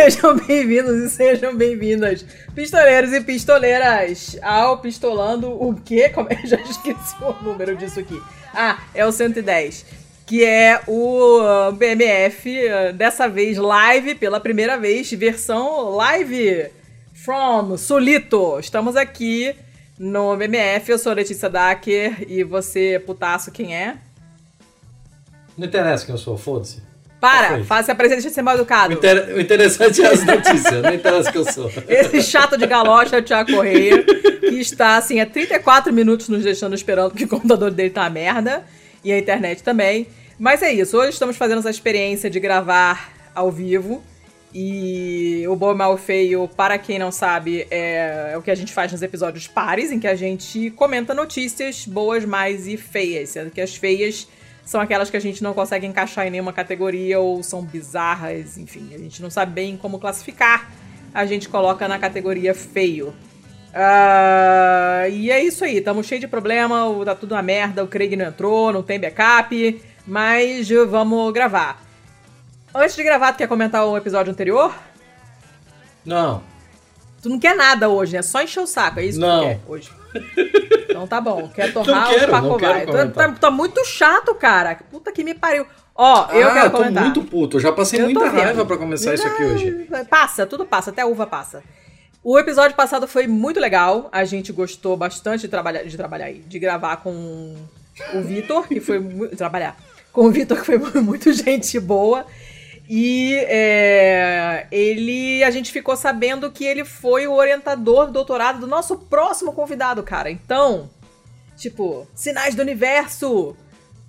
Sejam bem-vindos e sejam bem-vindas, pistoleiros e pistoleiras, ao Pistolando o quê? Como é? Já esqueci o número disso aqui. Ah, é o 110, que é o BMF, uh, dessa vez live, pela primeira vez, versão live from Solito. Estamos aqui no BMF, eu sou Letícia Dacker e você, putaço, quem é? Não interessa quem eu sou, foda-se. Para, faça a presença de ser mal educado. O, inter... o interessante é as notícias, não interessa quem eu sou. Esse chato de galocha é o Thiago Correia, que está, assim, há 34 minutos nos deixando esperando que o computador dele tá uma merda, e a internet também. Mas é isso, hoje estamos fazendo essa experiência de gravar ao vivo, e o Bom, Mal Feio, para quem não sabe, é, é o que a gente faz nos episódios pares, em que a gente comenta notícias boas, mais e feias, sendo que as feias são aquelas que a gente não consegue encaixar em nenhuma categoria ou são bizarras, enfim, a gente não sabe bem como classificar, a gente coloca na categoria feio. Uh, e é isso aí, estamos cheio de problema, tá tudo uma merda, o Craig não entrou, não tem backup, mas vamos gravar. Antes de gravar, tu quer comentar o episódio anterior? Não. Tu não quer nada hoje, né? Só encher o saco, é isso não. que tu quer hoje. Então tá bom, quer torrar não quero, o Paco vai. Tá, tá, muito chato, cara. Puta que me pariu. Ó, eu ah, quero tô comentar. muito puto. Eu já passei eu muita raiva para começar isso aqui hoje. Passa, tudo passa, até a uva passa. O episódio passado foi muito legal. A gente gostou bastante de trabalhar, de trabalhar aí, de gravar com o Vitor, que foi trabalhar com o Vitor, que foi muito gente boa. E é, ele, a gente ficou sabendo que ele foi o orientador do doutorado do nosso próximo convidado, cara. Então, tipo, sinais do universo,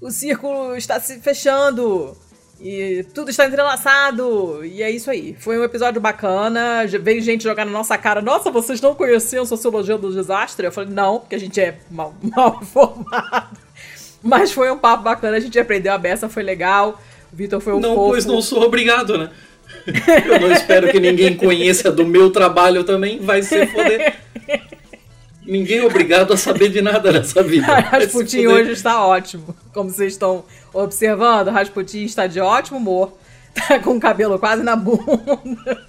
o círculo está se fechando e tudo está entrelaçado. E é isso aí. Foi um episódio bacana. Veio gente jogar na nossa cara. Nossa, vocês não conheciam Sociologia do Desastre? Eu falei, não, porque a gente é mal, mal formado. Mas foi um papo bacana, a gente aprendeu a beça, foi legal. Vitor foi um Não, fofo. pois não sou obrigado, né? Eu não espero que ninguém conheça do meu trabalho também, vai ser foder. Ninguém é obrigado a saber de nada nessa vida. Rasputin hoje está ótimo. Como vocês estão observando, Rasputin está de ótimo humor. Tá com o cabelo quase na bunda.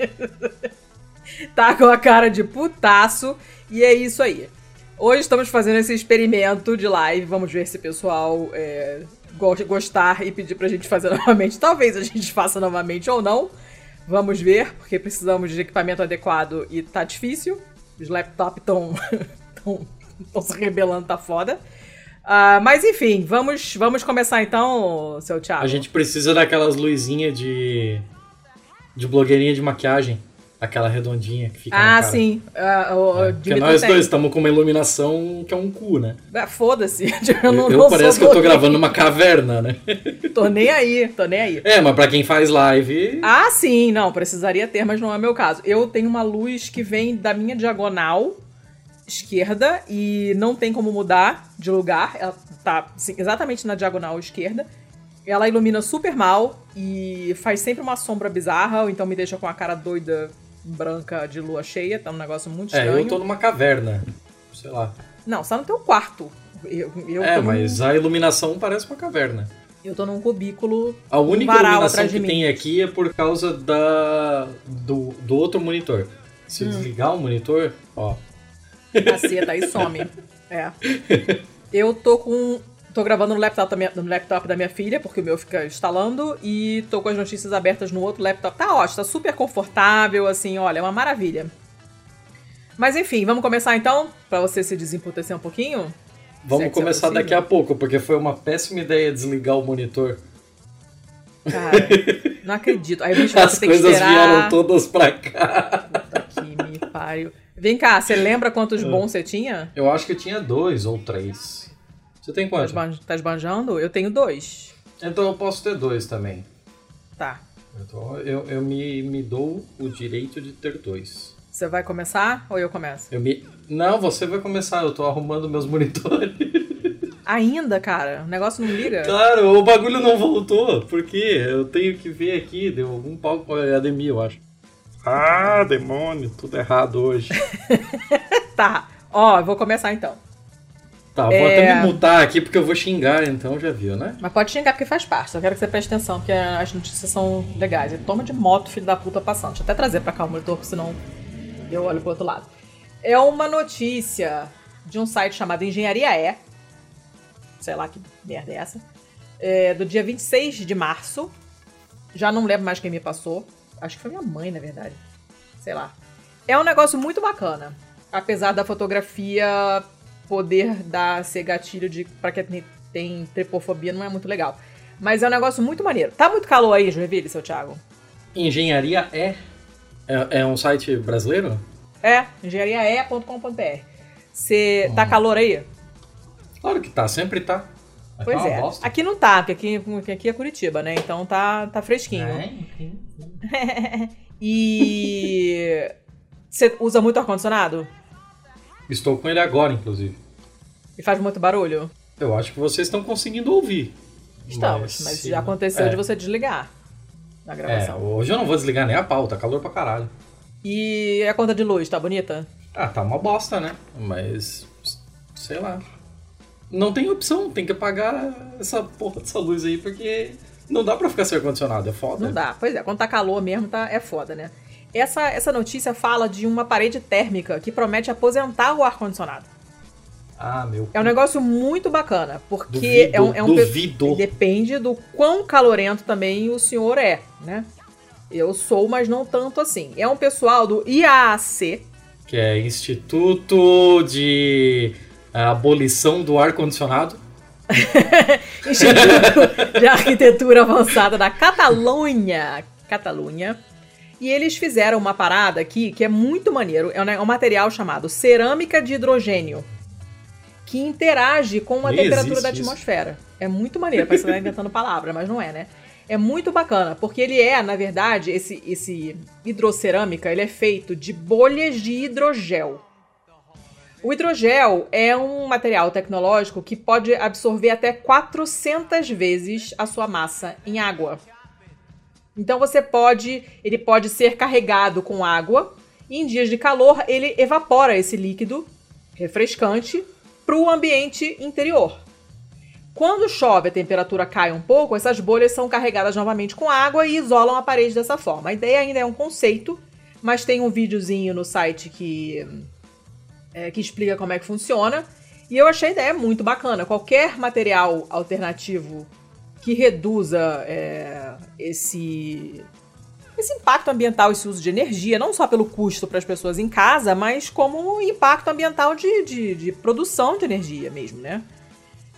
tá com a cara de putaço. E é isso aí. Hoje estamos fazendo esse experimento de live. Vamos ver se o pessoal é, gostar e pedir pra gente fazer novamente. Talvez a gente faça novamente ou não. Vamos ver, porque precisamos de equipamento adequado e tá difícil. Os laptops estão se rebelando, tá foda. Uh, mas enfim, vamos, vamos começar então, seu Thiago. A gente precisa daquelas luzinhas de. de blogueirinha de maquiagem. Aquela redondinha que fica. Ah, sim. Uh, é. Porque nós tem. dois estamos com uma iluminação que é um cu, né? Ah, Foda-se. Eu, não, eu não parece que eu tô gravando numa caverna, né? tô nem aí, tô nem aí. É, mas pra quem faz live. Ah, sim, não, precisaria ter, mas não é meu caso. Eu tenho uma luz que vem da minha diagonal esquerda e não tem como mudar de lugar. Ela tá assim, exatamente na diagonal esquerda. Ela ilumina super mal e faz sempre uma sombra bizarra, ou então me deixa com a cara doida branca de lua cheia, tá um negócio muito estranho. É, eu tô numa caverna, sei lá. Não, só no teu quarto. Eu, eu é, mas num... a iluminação parece uma caverna. Eu tô num cubículo. A única iluminação que tem aqui é por causa da do, do outro monitor. Se hum. desligar o monitor, ó. Caceta, aí some. É. Eu tô com Tô gravando no laptop, da minha, no laptop da minha filha, porque o meu fica instalando, e tô com as notícias abertas no outro laptop. Tá ótimo, tá super confortável, assim, olha, é uma maravilha. Mas enfim, vamos começar então, para você se desemputecer um pouquinho? Vamos é começar é daqui a pouco, porque foi uma péssima ideia desligar o monitor. Cara, não acredito. Aí bicho As coisas vieram todas pra cá. Puta que me pariu. Vem cá, você lembra quantos bons você tinha? Eu acho que eu tinha dois ou três. Você tem quanto? Tá esbanjando? Eu tenho dois. Então eu posso ter dois também. Tá. Então eu, eu me, me dou o direito de ter dois. Você vai começar ou eu começo? Eu me... Não, você vai começar. Eu tô arrumando meus monitores. Ainda, cara? O negócio não liga? Claro, o bagulho não voltou. Por quê? Eu tenho que ver aqui. Deu algum pau com a Ademir, eu acho. Ah, demônio. Tudo errado hoje. tá. Ó, eu vou começar então. Tá, vou É. até me mutar aqui porque eu vou xingar, então já viu, né? Mas pode xingar porque faz parte. Só quero que você preste atenção, porque as notícias são legais. E toma de moto, filho da puta, passando. Deixa eu até trazer pra cá o monitor, porque senão eu olho pro outro lado. É uma notícia de um site chamado Engenharia E. Sei lá que merda é essa. É, do dia 26 de março. Já não lembro mais quem me passou. Acho que foi minha mãe, na verdade. Sei lá. É um negócio muito bacana. Apesar da fotografia poder dar ser gatilho de para quem tem- tripofobia não é muito legal. Mas é um negócio muito maneiro. Tá muito calor aí, Joinville, seu Thiago? Engenharia é. É, é um site brasileiro? É, engenhariae.com.br. Você tá calor aí? Claro que tá, sempre tá. Mas Pois tá uma é. bosta. Aqui não tá, porque aqui, aqui é Curitiba, né? Então tá, tá fresquinho. É. E você usa muito ar-condicionado? Estou com ele agora, inclusive. E faz muito barulho? Eu acho que vocês estão conseguindo ouvir. Estamos, mas, se- já aconteceu é, de você desligar na É, gravação. hoje eu não vou desligar nem a pau, tá calor pra caralho. E a conta de luz, tá bonita? Ah, tá uma bosta, né? Mas. Sei lá. Não tem opção, tem que apagar essa porra dessa luz aí, porque não dá pra ficar sem ar-condicionado, é foda. Não dá. Pois é, quando tá calor mesmo, tá, é foda, né? Essa, essa notícia fala de uma parede térmica que promete aposentar o ar-condicionado. Ah, meu. É um negócio muito bacana, porque Duvido, é um, é um duvido. depende do quão calorento também o senhor é, né? Eu sou, mas não tanto assim. É um pessoal do IAAC, Que é Instituto de Abolição do Ar-Condicionado. Instituto de Arquitetura Avançada da Catalunha. Catalunha. E eles fizeram uma parada aqui que é muito maneiro. É um, ne- um material chamado cerâmica de hidrogênio. Que interage com a Nem temperatura da isso. atmosfera. É muito maneiro. Parece que você tá inventando palavra, mas não é, né? É muito bacana, porque ele é, na verdade, esse, esse hidrocerâmica, ele é feito de bolhas de hidrogel. O hidrogel é um material tecnológico que pode absorver até 400 vezes a sua massa em água. Então você pode, ele pode ser carregado com água e em dias de calor ele evapora esse líquido refrescante para o ambiente interior. Quando chove, a temperatura cai um pouco, essas bolhas são carregadas novamente com água e isolam a parede dessa forma. A ideia ainda é um conceito, mas tem um videozinho no site que é, que explica como é que funciona. E eu achei a ideia muito bacana. Qualquer material alternativo que reduza é, esse, esse impacto ambiental, esse uso de energia, não só pelo custo para as pessoas em casa, mas como impacto ambiental de, de, de produção de energia mesmo, né?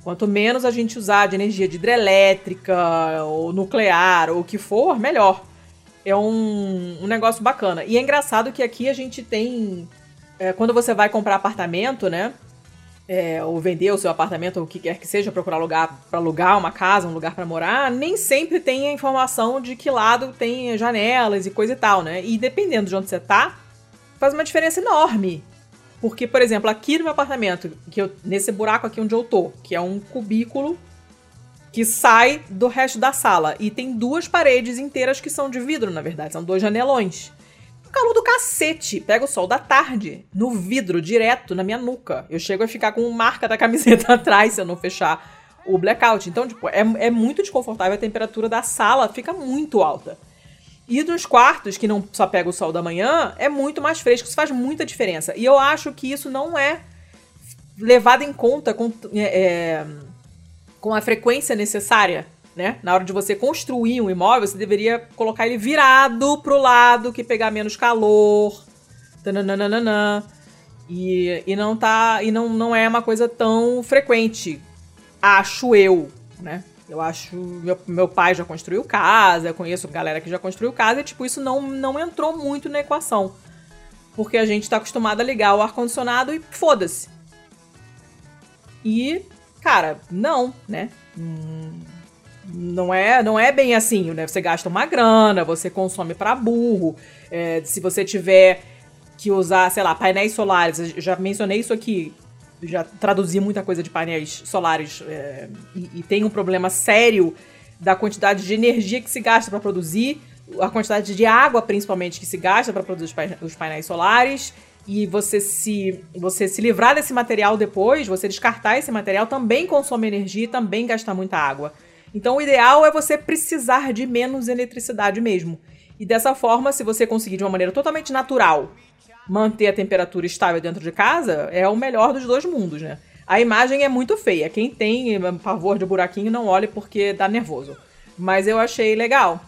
Quanto menos a gente usar de energia de hidrelétrica ou nuclear ou o que for, melhor. É um, um negócio bacana. E é engraçado que aqui a gente tem é, quando você vai comprar apartamento, né? É, ou vender o seu apartamento, ou o que quer que seja, procurar lugar para alugar uma casa, um lugar para morar, nem sempre tem a informação de que lado tem janelas e coisa e tal, né? E dependendo de onde você tá, faz uma diferença enorme. Porque, por exemplo, aqui no meu apartamento, que eu, nesse buraco aqui onde eu tô, que é um cubículo que sai do resto da sala. E tem duas paredes inteiras que são de vidro, na verdade, são dois janelões calor do cacete. Pega o sol da tarde no vidro, direto na minha nuca. Eu chego a ficar com marca da camiseta atrás se eu não fechar o blackout. Então, tipo, é, é muito desconfortável. A temperatura da sala fica muito alta. E nos quartos, que não só pega o sol da manhã, é muito mais fresco. Isso faz muita diferença. E eu acho que isso não é levado em conta com, é, com a frequência necessária né? Na hora de você construir um imóvel, você deveria colocar ele virado pro lado que pegar menos calor. Tananana, e, e não tá. E não, não é uma coisa tão frequente. Acho eu, né? Eu acho. Meu, meu pai já construiu casa, eu conheço galera que já construiu casa, e tipo, isso não, não entrou muito na equação. Porque a gente tá acostumado a ligar o ar-condicionado e foda-se. E, cara, não, né? Hum, não é, não é bem assim, né? Você gasta uma grana, você consome para burro. É, se você tiver que usar, sei lá, painéis solares, já mencionei isso aqui, já traduzi muita coisa de painéis solares é, e, e, tem um problema sério da quantidade de energia que se gasta para produzir, a quantidade de água, principalmente, que se gasta para produzir os painéis solares. e você se você se livrar desse material depois, você descartar esse material também consome energia e também gasta muita água. Então o ideal é você precisar de menos eletricidade mesmo. E dessa forma, se você conseguir de uma maneira totalmente natural manter a temperatura estável dentro de casa, é o melhor dos dois mundos, né? A imagem é muito feia. Quem tem pavor de buraquinho não olhe porque dá nervoso. Mas eu achei legal.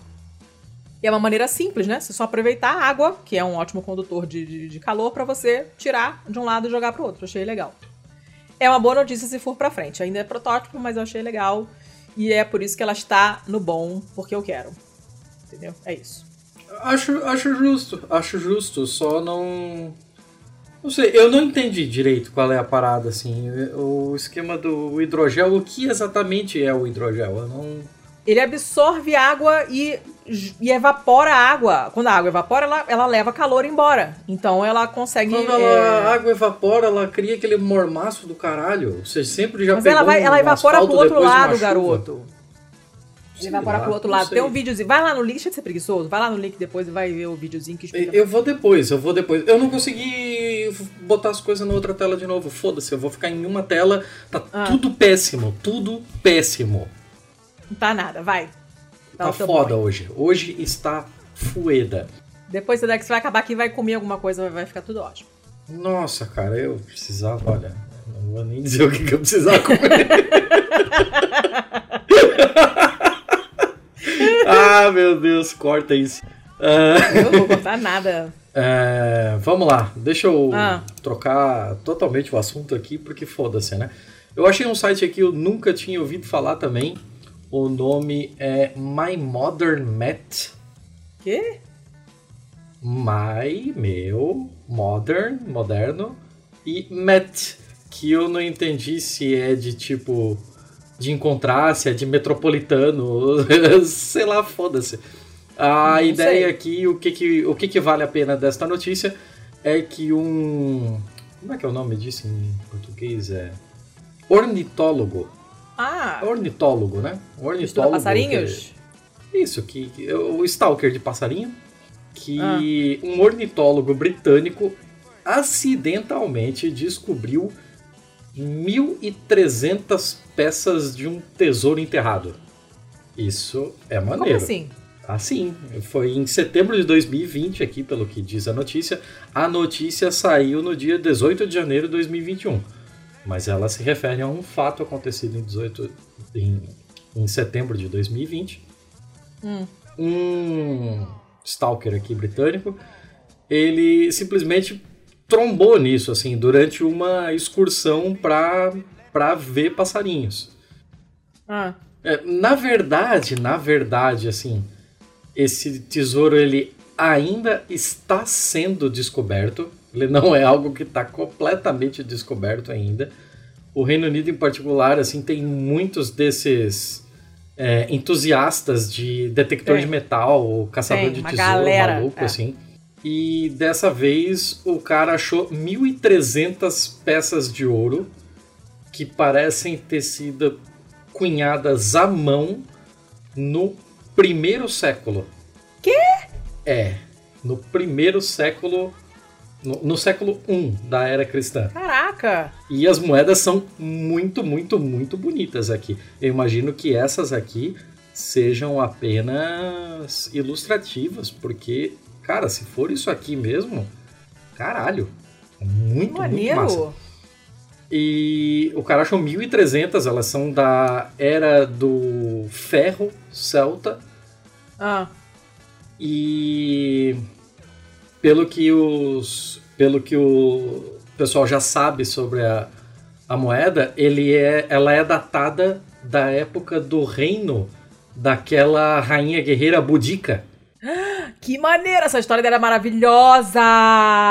E é uma maneira simples, né? Você só aproveitar a água, que é um ótimo condutor de, de, de calor, para você tirar de um lado e jogar para outro. Achei legal. É uma boa notícia se for para frente. Ainda é protótipo, mas eu achei legal. E é por isso que ela está no bom, porque eu quero. Entendeu? É isso. Acho, acho justo, acho justo. Só não. Não sei, eu não entendi direito qual é a parada, assim. O esquema do hidrogel, o que exatamente é o hidrogel? Eu não ele absorve água e, e evapora a água. Quando a água evapora, ela, ela leva calor embora. Então ela consegue. Quando ela, é... a água evapora, ela cria aquele mormaço do caralho. Você sempre já Mas ela, vai, ela evapora pro outro lado, garoto. Evapora pro outro lado. Tem um videozinho. Vai lá no link, deixa de ser preguiçoso. Vai lá no link depois e vai ver o videozinho que explica. Eu vou depois, eu vou depois. Eu não consegui botar as coisas na outra tela de novo. Foda-se, eu vou ficar em uma tela. Tá ah. tudo péssimo, tudo péssimo. Não tá nada, vai. Dá tá foda hoje. Hoje está fueda. Depois você vai acabar aqui vai comer alguma coisa, vai ficar tudo ótimo. Nossa, cara, eu precisava, olha, não vou nem dizer o que, que eu precisava comer. ah, meu Deus, corta isso. Uh... Eu não vou cortar nada. É, vamos lá, deixa eu ah. trocar totalmente o assunto aqui, porque foda-se, né? Eu achei um site aqui, eu nunca tinha ouvido falar também, o nome é My Modern Met. Que? My, meu, modern, moderno, e Met, que eu não entendi se é de tipo de encontrar, se é de metropolitano, sei lá, foda-se. A não ideia sei. aqui, o que que, o que que vale a pena desta notícia é que um. Como é que é o nome disso em português? É. Ornitólogo ah. Ornitólogo, né? Ornitólogo. Estuda passarinhos? Que, isso, que, que, o stalker de passarinho. Que ah. um ornitólogo britânico acidentalmente descobriu 1.300 peças de um tesouro enterrado. Isso é maneiro. Como assim? Assim, foi em setembro de 2020, aqui pelo que diz a notícia. A notícia saiu no dia 18 de janeiro de 2021 mas ela se refere a um fato acontecido em, 18, em, em setembro de 2020. Hum. Um stalker aqui britânico, ele simplesmente trombou nisso, assim, durante uma excursão para ver passarinhos. Ah. É, na verdade, na verdade, assim, esse tesouro ele ainda está sendo descoberto. Ele não é algo que está completamente descoberto ainda. O Reino Unido, em particular, assim, tem muitos desses é, entusiastas de detector de metal, caçador tem, de tesouro galera, maluco, é. assim. E dessa vez o cara achou 1.300 peças de ouro que parecem ter sido cunhadas à mão no primeiro século. Quê? É, no primeiro século no, no, século I da era cristã. Caraca! E as moedas são muito, muito, muito bonitas aqui. Eu imagino que essas aqui sejam apenas ilustrativas, porque, cara, se for isso aqui mesmo, caralho, é muito, Maneiro. muito massa. E o cara achou 1.300, elas são da era do ferro celta. Ah. E pelo que os pelo que o pessoal já sabe sobre a, a moeda, ele é, ela é datada da época do reino daquela rainha guerreira budica. Que maneira! Essa história dela é maravilhosa!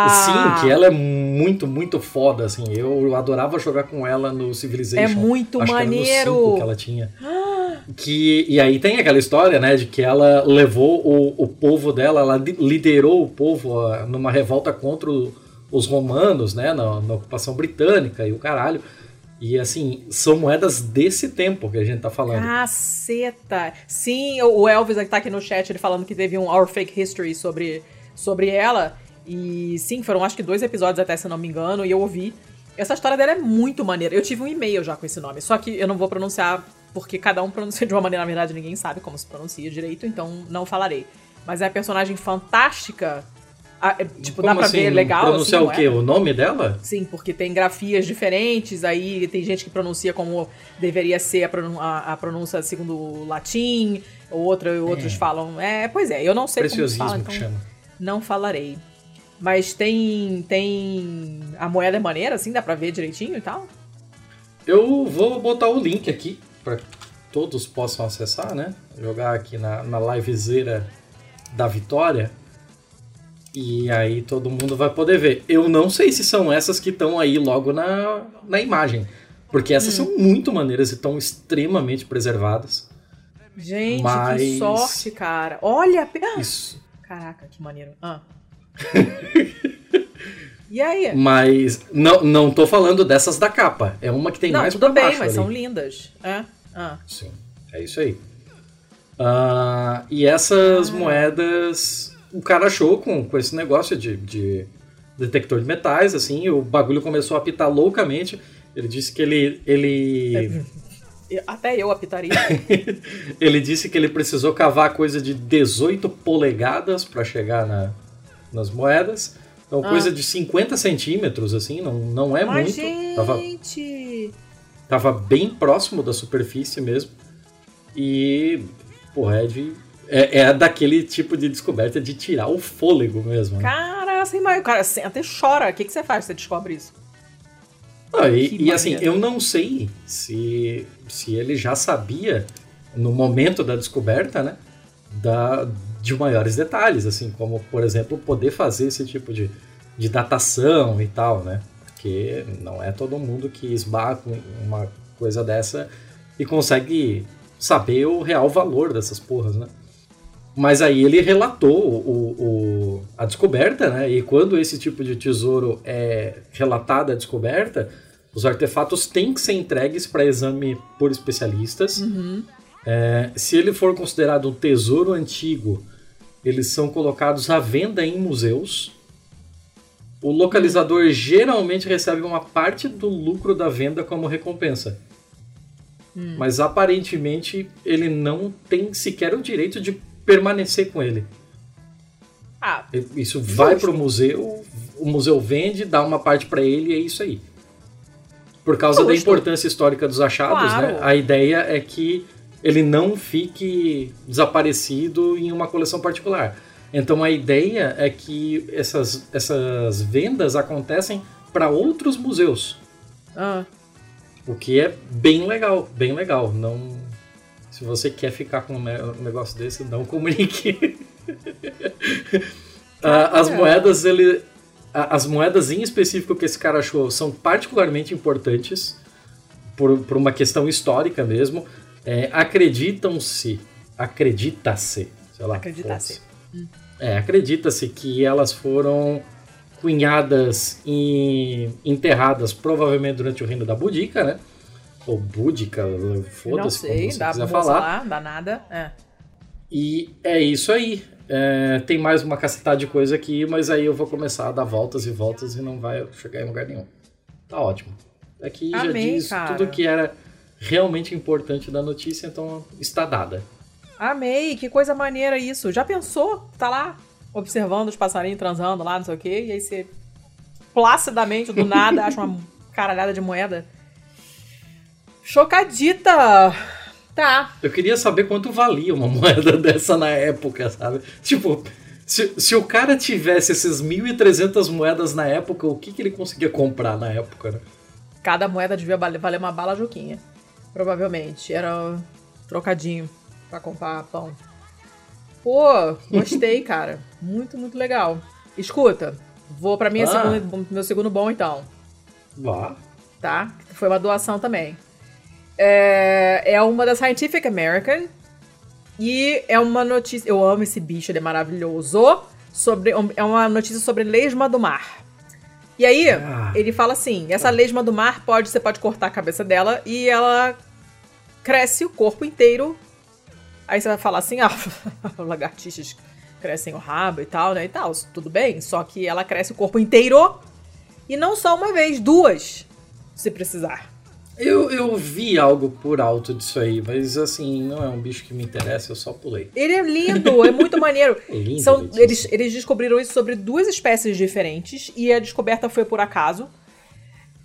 Sim, que ela é muito, muito foda, assim. Eu adorava jogar com ela no Civilization. É muito Acho maneiro! Que, era no que ela tinha. Que, e aí tem aquela história, né, de que ela levou o, o povo dela, ela liderou o povo numa revolta contra o, os romanos, né, na, na, ocupação britânica e o caralho. E assim, são moedas desse tempo que a gente tá falando. Caceta! Sim, o Elvis que tá aqui no chat, ele falando que teve um Our Fake History sobre, sobre ela. E sim, foram acho que dois episódios até, se não me engano, e eu ouvi. Essa história dela é muito maneira. Eu tive um e-mail já com esse nome, só que eu não vou pronunciar porque cada um pronuncia de uma maneira, na verdade ninguém sabe como se pronuncia direito, então não falarei. Mas é a personagem fantástica. Ah, é, tipo, Como dá pra assim, ver legal. Pronunciar assim, o quê? é? O nome dela? Sim, porque tem grafias diferentes, aí tem gente que pronuncia como deveria ser a, pronun- a- a pronúncia segundo o latim, ou outra, outros É. falam. É, pois é, eu não sei como se Preciosismo fala, que então chama. não falarei. Mas tem. tem. A moeda é maneira, assim, dá pra ver direitinho e tal? Eu vou botar o link aqui para todos possam acessar, né? Jogar aqui na, na livezeira da Vitória. E aí todo mundo vai poder ver. Eu não sei se são essas que estão aí logo na, na imagem. Porque essas Hum. são muito maneiras e estão extremamente preservadas. Gente, que Mas- sorte, cara. Olha! Ah, Isso. Caraca, que maneiro. Ah. e aí? Mas não, não tô falando dessas da capa. É uma que tem não, mais tudo pra bem, baixo mas ali. são lindas. É? Ah. Sim, é isso aí. Ah, e essas Ah. moedas, o cara achou com, com esse negócio de, de detector de metais, assim, o bagulho começou a apitar loucamente. Ele disse que ele, ele, Eu- Até eu apitaria. ele disse que ele precisou cavar coisa de 18 polegadas para chegar na, nas moedas. Então, Ah. coisa de 50 centímetros, assim, não, não é Mas, muito. Gente... tava bem próximo da superfície mesmo. E, porra, é, de, é, é daquele tipo de descoberta de tirar o fôlego mesmo. Né? Cara, assim, mas o cara senta e chora. O que, que você faz se você descobre isso? Ah, e, e, assim, eu não sei se, se ele já sabia, no momento da descoberta, né, da, de maiores detalhes, assim, como, por exemplo, poder fazer esse tipo de, de datação e tal, né? Porque não é todo mundo que esbarra com uma coisa dessa e consegue saber o real valor dessas porras, né? Mas aí ele relatou o, o- a descoberta, né? E quando esse tipo de tesouro é relatada a descoberta, os artefatos têm que ser entregues para exame por especialistas. Uhum. É, se ele for considerado um tesouro antigo, eles são colocados à venda em museus. O localizador geralmente recebe uma parte do lucro da venda como recompensa. Hum. Mas aparentemente ele não tem sequer o direito de permanecer com ele. Ah, Isso vai Justo. pro museu, o museu vende, dá uma parte para ele e é isso aí. Por causa da Justo. importância histórica dos achados, Claro. né? A ideia é que ele não fique desaparecido em uma coleção particular. Então a ideia é que essas, essas vendas acontecem para outros museus, ah, o que é bem legal, bem legal. Não, se você quer ficar com um ne- negócio desse, não comunique. Ah, as moedas, ele, as moedas em específico que esse cara achou são particularmente importantes por, por uma questão histórica mesmo. É, Acreditam-se, acredita-se, sei lá. Acredita-se. É, acredita-se que elas foram cunhadas e enterradas provavelmente durante o reino da Boudica, né? Ou Búdica, não foda-se como você dá quiser falar. lá, dá nada. É. E é isso aí. É, tem mais uma cacetada de coisa aqui, mas aí eu vou começar a dar voltas e voltas e não vai chegar em lugar nenhum. Tá ótimo. Aqui já Amei, diz cara. tudo que era realmente importante da notícia, então está dada. Amei, que coisa maneira isso. Já pensou? Tá lá observando os passarinhos transando lá, não sei o quê, e aí você placidamente, do nada, acha uma caralhada de moeda. Chocadita! Tá. Eu queria saber quanto valia uma moeda dessa na época, sabe? Tipo, se, se o cara tivesse esses 1.300 moedas na época, o que, que ele conseguia comprar na época, né? Cada moeda devia valer uma bala juquinha. Provavelmente. Era trocadinho pra comprar pão. Pô, gostei, cara. Muito, muito legal. Escuta, vou pra minha Ah. segunda- meu segundo bom então. Vá. tá? Foi uma doação também. É, é uma da Scientific American. E é uma notícia. Eu amo esse bicho, ele é maravilhoso. Sobre, é uma notícia sobre lesma do mar. E aí, Ah. ele fala assim: essa lesma do mar pode, você pode cortar a cabeça dela e ela cresce o corpo inteiro. Aí você vai falar assim: ah, lagartixas crescem o rabo e tal, né? E tal, tudo bem. Só que ela cresce o corpo inteiro. E não só uma vez, duas, se precisar. Eu, eu vi algo por alto disso aí, mas assim, não é um bicho que me interessa, eu só pulei. Ele é lindo, é muito maneiro. Lindo, São, eles, eles descobriram isso sobre duas espécies diferentes e a descoberta foi por acaso.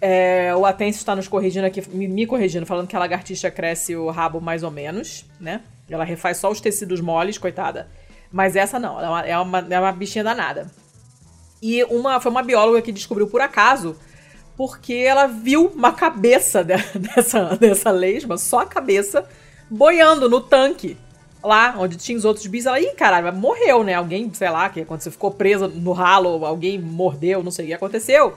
É, o Atencio está nos corrigindo aqui, me, me, corrigindo, falando que a lagartixa cresce o rabo mais ou menos, né? Ela refaz só os tecidos moles, coitada. Mas essa não, ela é uma, é uma, é uma bichinha danada. E uma, foi uma bióloga que descobriu por acaso, porque ela viu uma cabeça de, dessa, dessa lesma, só a cabeça, boiando no tanque. Lá, onde tinha os outros bichos, ela, ih, caralho, morreu, né? Alguém, sei lá, que quando você ficou presa no ralo, alguém mordeu, não sei o que aconteceu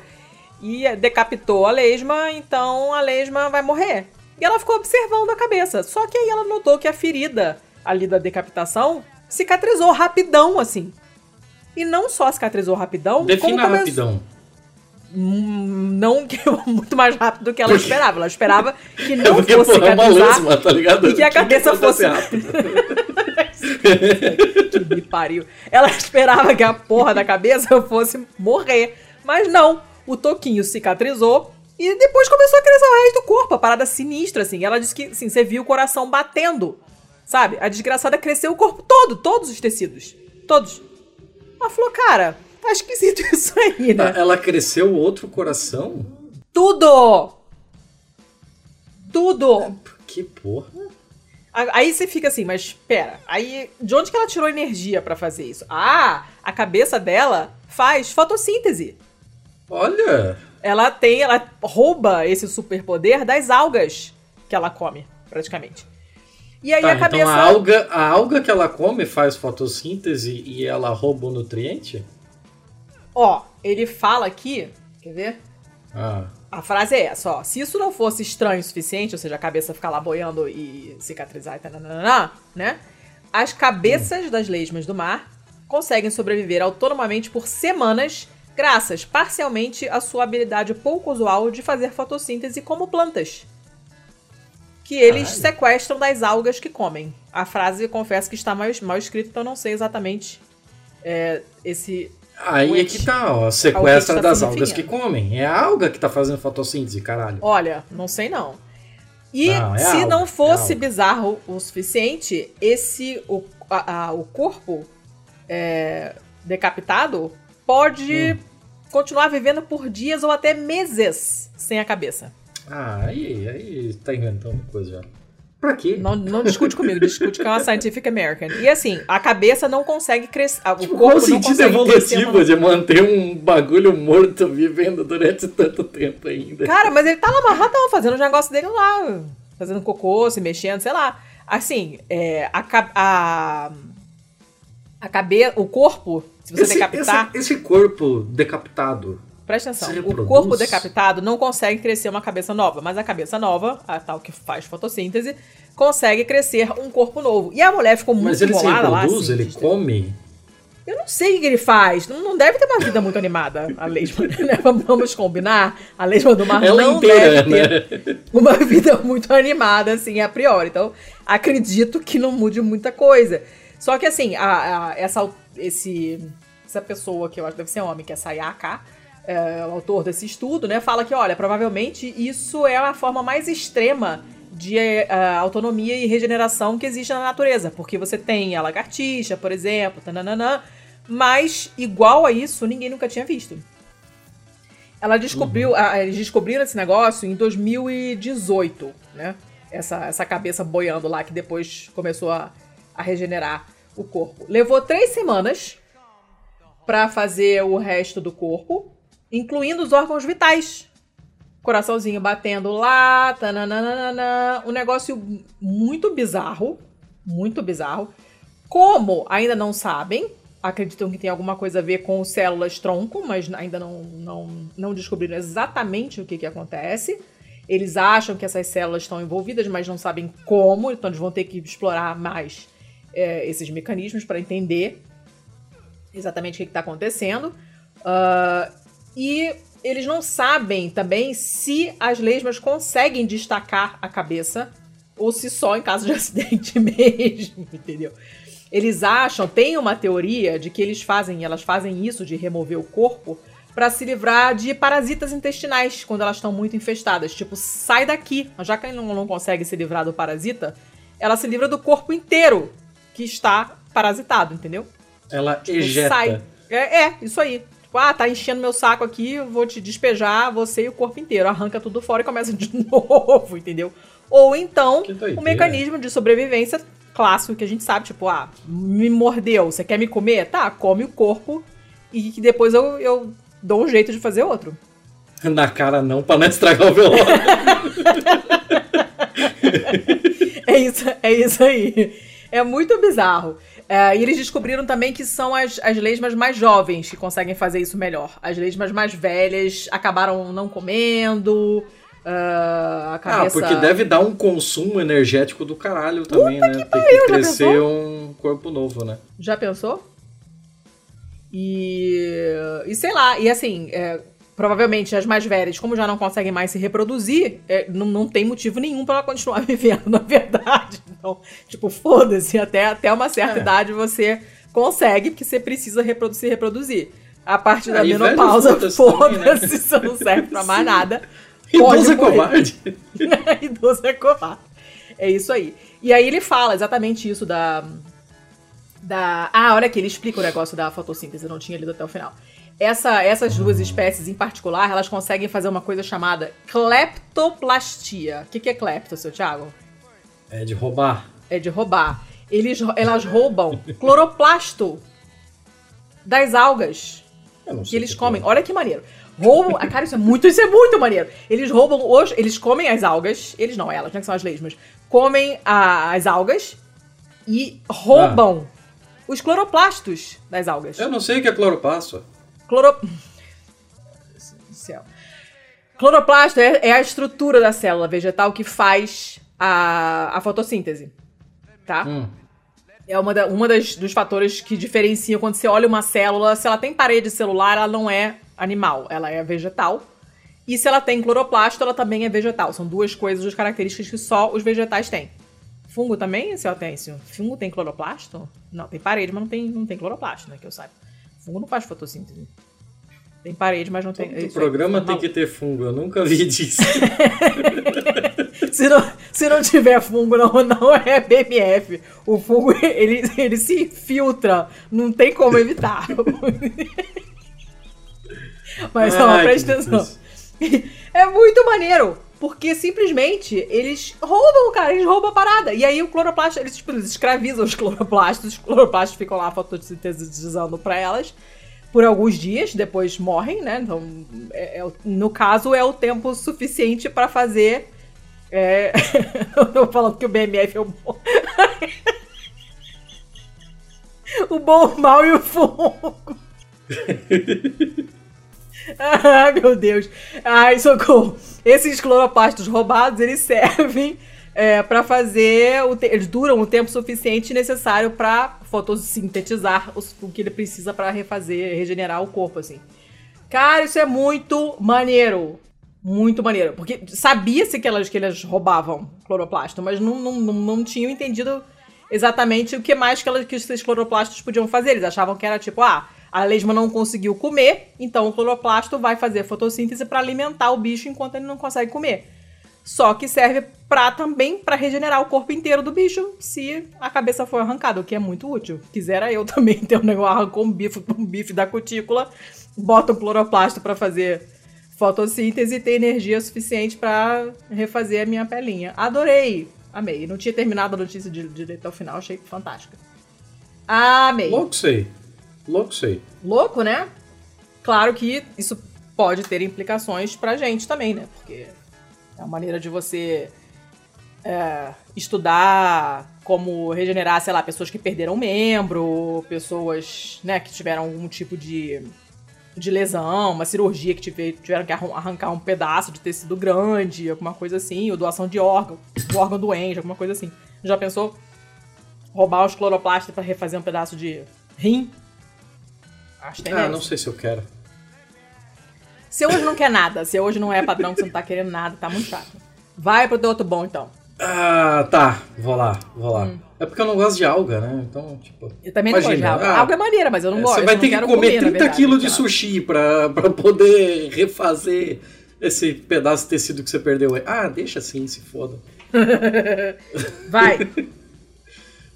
e decapitou a lesma, então a lesma vai morrer. E ela ficou observando a cabeça. Só que aí ela notou que a ferida ali da decapitação cicatrizou rapidão, assim. E não só cicatrizou rapidão, Defina como rapidão. Hum, não muito mais rápido do que ela esperava. Ela esperava que não é fosse porra, cicatrizar é lesma, tá ligado? e que a cabeça que fosse que me pariu. Ela esperava que a porra da cabeça fosse morrer, mas não o toquinho cicatrizou e depois começou a crescer o resto do corpo, a parada sinistra, assim. Ela disse que, assim, você viu o coração batendo, sabe? A desgraçada cresceu o corpo todo, todos os tecidos. Todos. Ela falou, cara, tá esquisito isso aí, né? Ela cresceu outro coração? Tudo! Tudo! Que porra. Aí você fica assim, mas pera, aí de onde que ela tirou energia para fazer isso? Ah, a cabeça dela faz fotossíntese. Olha! Ela tem, ela rouba esse superpoder das algas que ela come, praticamente. E aí tá, a cabeça. Então a alga, a alga que ela come faz fotossíntese e ela rouba o nutriente? Ó, ele fala aqui, quer ver? Ah. A frase é essa, ó. Se isso não fosse estranho o suficiente, ou seja, a cabeça ficar lá boiando e cicatrizar e tal, né? As cabeças hum. das lesmas do mar conseguem sobreviver autonomamente por semanas graças parcialmente à sua habilidade pouco usual de fazer fotossíntese como plantas. Que eles Caralho. sequestram das algas que comem. A frase, confesso que está mal, mal escrita, então eu não sei exatamente é, esse. Aí é que tá, ó. Sequestra das algas que comem. É a alga que tá fazendo fotossíntese, caralho. Olha, não sei não. E não, é se alga, não é fosse é bizarro o suficiente, esse. O, a, a, o corpo é, decapitado pode hum. continuar vivendo por dias ou até meses sem a cabeça. Ah, aí, aí tá inventando coisa já. Pra quê? Não, não discute comigo, discute com a Scientific American. E assim, a cabeça não consegue crescer. O tipo, corpo qual o sentido evolutivo de manter um bagulho morto vivendo durante tanto tempo ainda? Cara, mas ele tá lá amarradão, fazendo os negócios dele lá. Fazendo cocô, se mexendo, sei lá. Assim, é, a, a, a cabeça, o corpo se você esse, decapitar. Esse, esse, corpo decapitado. Presta atenção. O corpo decapitado não consegue crescer uma cabeça nova, mas a cabeça nova, a tal que faz fotossíntese, consegue crescer um corpo novo. E a mulher ficou muito Mas ele se reproduz, lá, assim, ele come? Eu não sei o que ele faz. Não deve ter uma vida muito animada, a lesma. Né? Vamos combinar? A lesma do mar Ela não inteira, deve ter né? uma vida muito animada, assim, a priori. Então, acredito que não mude muita coisa. Só que, assim, a, a, essa esse, essa pessoa, que eu acho que deve ser homem, que é Sayaka, é, o autor desse estudo, né, fala que, olha, provavelmente isso é a forma mais extrema de uh, autonomia e regeneração que existe na natureza. Porque você tem a lagartixa, por exemplo, tananana, mas igual a isso ninguém nunca tinha visto. Ela descobriu, uhum. uh, eles descobriram esse negócio em 2018, né? Essa, essa cabeça boiando lá que depois começou a, a regenerar o corpo. Levou três semanas para fazer o resto do corpo, incluindo os órgãos vitais. Coraçãozinho batendo lá, tananana, um negócio muito bizarro, muito bizarro. Como ainda não sabem, acreditam que tem alguma coisa a ver com células tronco, mas ainda não, não, não descobriram exatamente o que, que acontece. Eles acham que essas células estão envolvidas, mas não sabem como, então eles vão ter que explorar mais é, esses mecanismos para entender exatamente o que está acontecendo. Uh, e eles não sabem também se as lesmas conseguem destacar a cabeça ou se só em caso de acidente mesmo, entendeu? Eles acham, tem uma teoria de que eles fazem, elas fazem isso de remover o corpo para se livrar de parasitas intestinais quando elas estão muito infestadas. Tipo, sai daqui. Já que ela não, não consegue se livrar do parasita, ela se livra do corpo inteiro que está parasitado, entendeu? Ela tipo, ejeta. Sai. É, é, isso aí. Tipo, ah, tá enchendo meu saco aqui, vou te despejar, você e o corpo inteiro. Arranca tudo fora e começa de novo, entendeu? Ou então, o mecanismo de sobrevivência clássico que a gente sabe, tipo, ah, me mordeu, você quer me comer? Tá, come o corpo e que depois eu, eu dou um jeito de fazer outro. Na cara não, pra não estragar o velório. é isso, é isso aí. É muito bizarro. É, e eles descobriram também que são as, as lesmas mais jovens que conseguem fazer isso melhor. As lesmas mais velhas acabaram não comendo. Uh, cabeça... Ah, porque deve dar um consumo energético do caralho também, Puta né? Que Tem que crescer um corpo novo, né? Já pensou? E, e sei lá, e assim, é, provavelmente as mais velhas, como já não conseguem mais se reproduzir, é, não, não tem motivo nenhum para ela continuar vivendo, na verdade. Então, tipo, foda-se, até, até uma certa é. idade você consegue, porque você precisa reproduzir, reproduzir. A partir da menopausa, foda-se, né? você não serve pra mais nada. Idoso é covarde. Idoso é covarde. É isso aí. E aí ele fala exatamente isso da. da ah, olha aqui, ele explica o negócio da fotossíntese, eu não tinha lido até o final. Essa, essas duas espécies em particular, elas conseguem fazer uma coisa chamada cleptoplastia. O que, que é clepto, seu Thiago? É de roubar. É de roubar. Eles, elas roubam cloroplasto das algas que eles que comem. É. Olha que maneiro. Roubam. Ah, cara, isso é muito, isso é muito maneiro. Eles roubam hoje. Eles comem as algas. Eles não, elas, né? Que são as lesmas. Comem a, as algas e roubam ah. os cloroplastos das algas. Eu não sei o que é cloroplasto. Cloro... Céu. Cloroplasto é, é, a estrutura da célula vegetal que faz a, a fotossíntese. Tá? Hum. É uma, da, uma das, dos fatores que diferencia quando você olha uma célula. Se ela tem parede celular, ela não é animal, ela é vegetal. E se ela tem cloroplasto, ela também é vegetal. São duas coisas, duas características que só os vegetais têm. Fungo também, seu Atêncio? Fungo tem cloroplasto? Não, tem parede, mas não tem, não tem cloroplasto, né? Que eu saiba. Fungo não faz fotossíntese. Tem parede, mas não tem. O programa tem que ter fungo, eu nunca vi disso. se, não, se não tiver fungo, não, não é BMF. O fungo, ele, ele se filtra, não tem como evitar. Mas, ó, presta atenção. É muito maneiro. Porque simplesmente eles roubam, cara, eles roubam a parada. E aí o cloroplasto, eles, tipo, eles escravizam os cloroplastos, os cloroplastos ficam lá fotossintetizando pra elas por alguns dias, depois morrem, né? Então, é, é, no caso, é o tempo suficiente para fazer. É... Eu tô falando que o BMF é o bom. o bom, o mal e o fogo. ah, meu Deus. Ai, socorro. Esses cloroplastos roubados, eles servem é, para fazer. O eles duram o tempo suficiente necessário para fotossintetizar os, o que ele precisa para refazer, regenerar o corpo, assim. Cara, isso é muito maneiro. Muito maneiro. Porque sabia-se que elas, que elas roubavam cloroplasto, mas não, não, não, não tinham entendido exatamente o que mais que, elas, que esses cloroplastos podiam fazer. Eles achavam que era tipo, ah, a lesma não conseguiu comer, então o cloroplasto vai fazer fotossíntese para alimentar o bicho enquanto ele não consegue comer. Só que serve para também para regenerar o corpo inteiro do bicho se a cabeça for arrancada, o que é muito útil. Quisera eu também ter um negócio, arrancou um bife, um bife da cutícula, bota um cloroplasto para fazer fotossíntese e ter energia suficiente para refazer a minha pelinha. Adorei! Amei. Não tinha terminado a notícia de direito até o final, achei fantástica. Amei. Louco sei. Louco sei. Louco, né? Claro que isso pode ter implicações pra gente também, né? Porque é uma maneira de você é, estudar como regenerar, sei lá, pessoas que perderam membro, pessoas né, que tiveram algum tipo de, de lesão, uma cirurgia que tiveram que arrancar um pedaço de tecido grande, alguma coisa assim, ou doação de órgão, do órgão doente, alguma coisa assim. Já pensou? Roubar os cloroplastos para refazer um pedaço de rim? Acho que Ah, não sei se eu quero. Se hoje não quer nada, se hoje não é padrão que você não tá querendo nada, tá muito chato. Vai pro outro bom, então. Ah, tá. Vou lá, vou lá. Hum. É porque eu não gosto de alga, né? Então, tipo. Eu também imagina, não gosto de alga. Ah, alga é maneira, mas eu não gosto. Você vai ter que comer, comer 30 quilos de sushi pra, pra poder refazer esse pedaço de tecido que você perdeu. Ah, deixa assim, se foda. vai.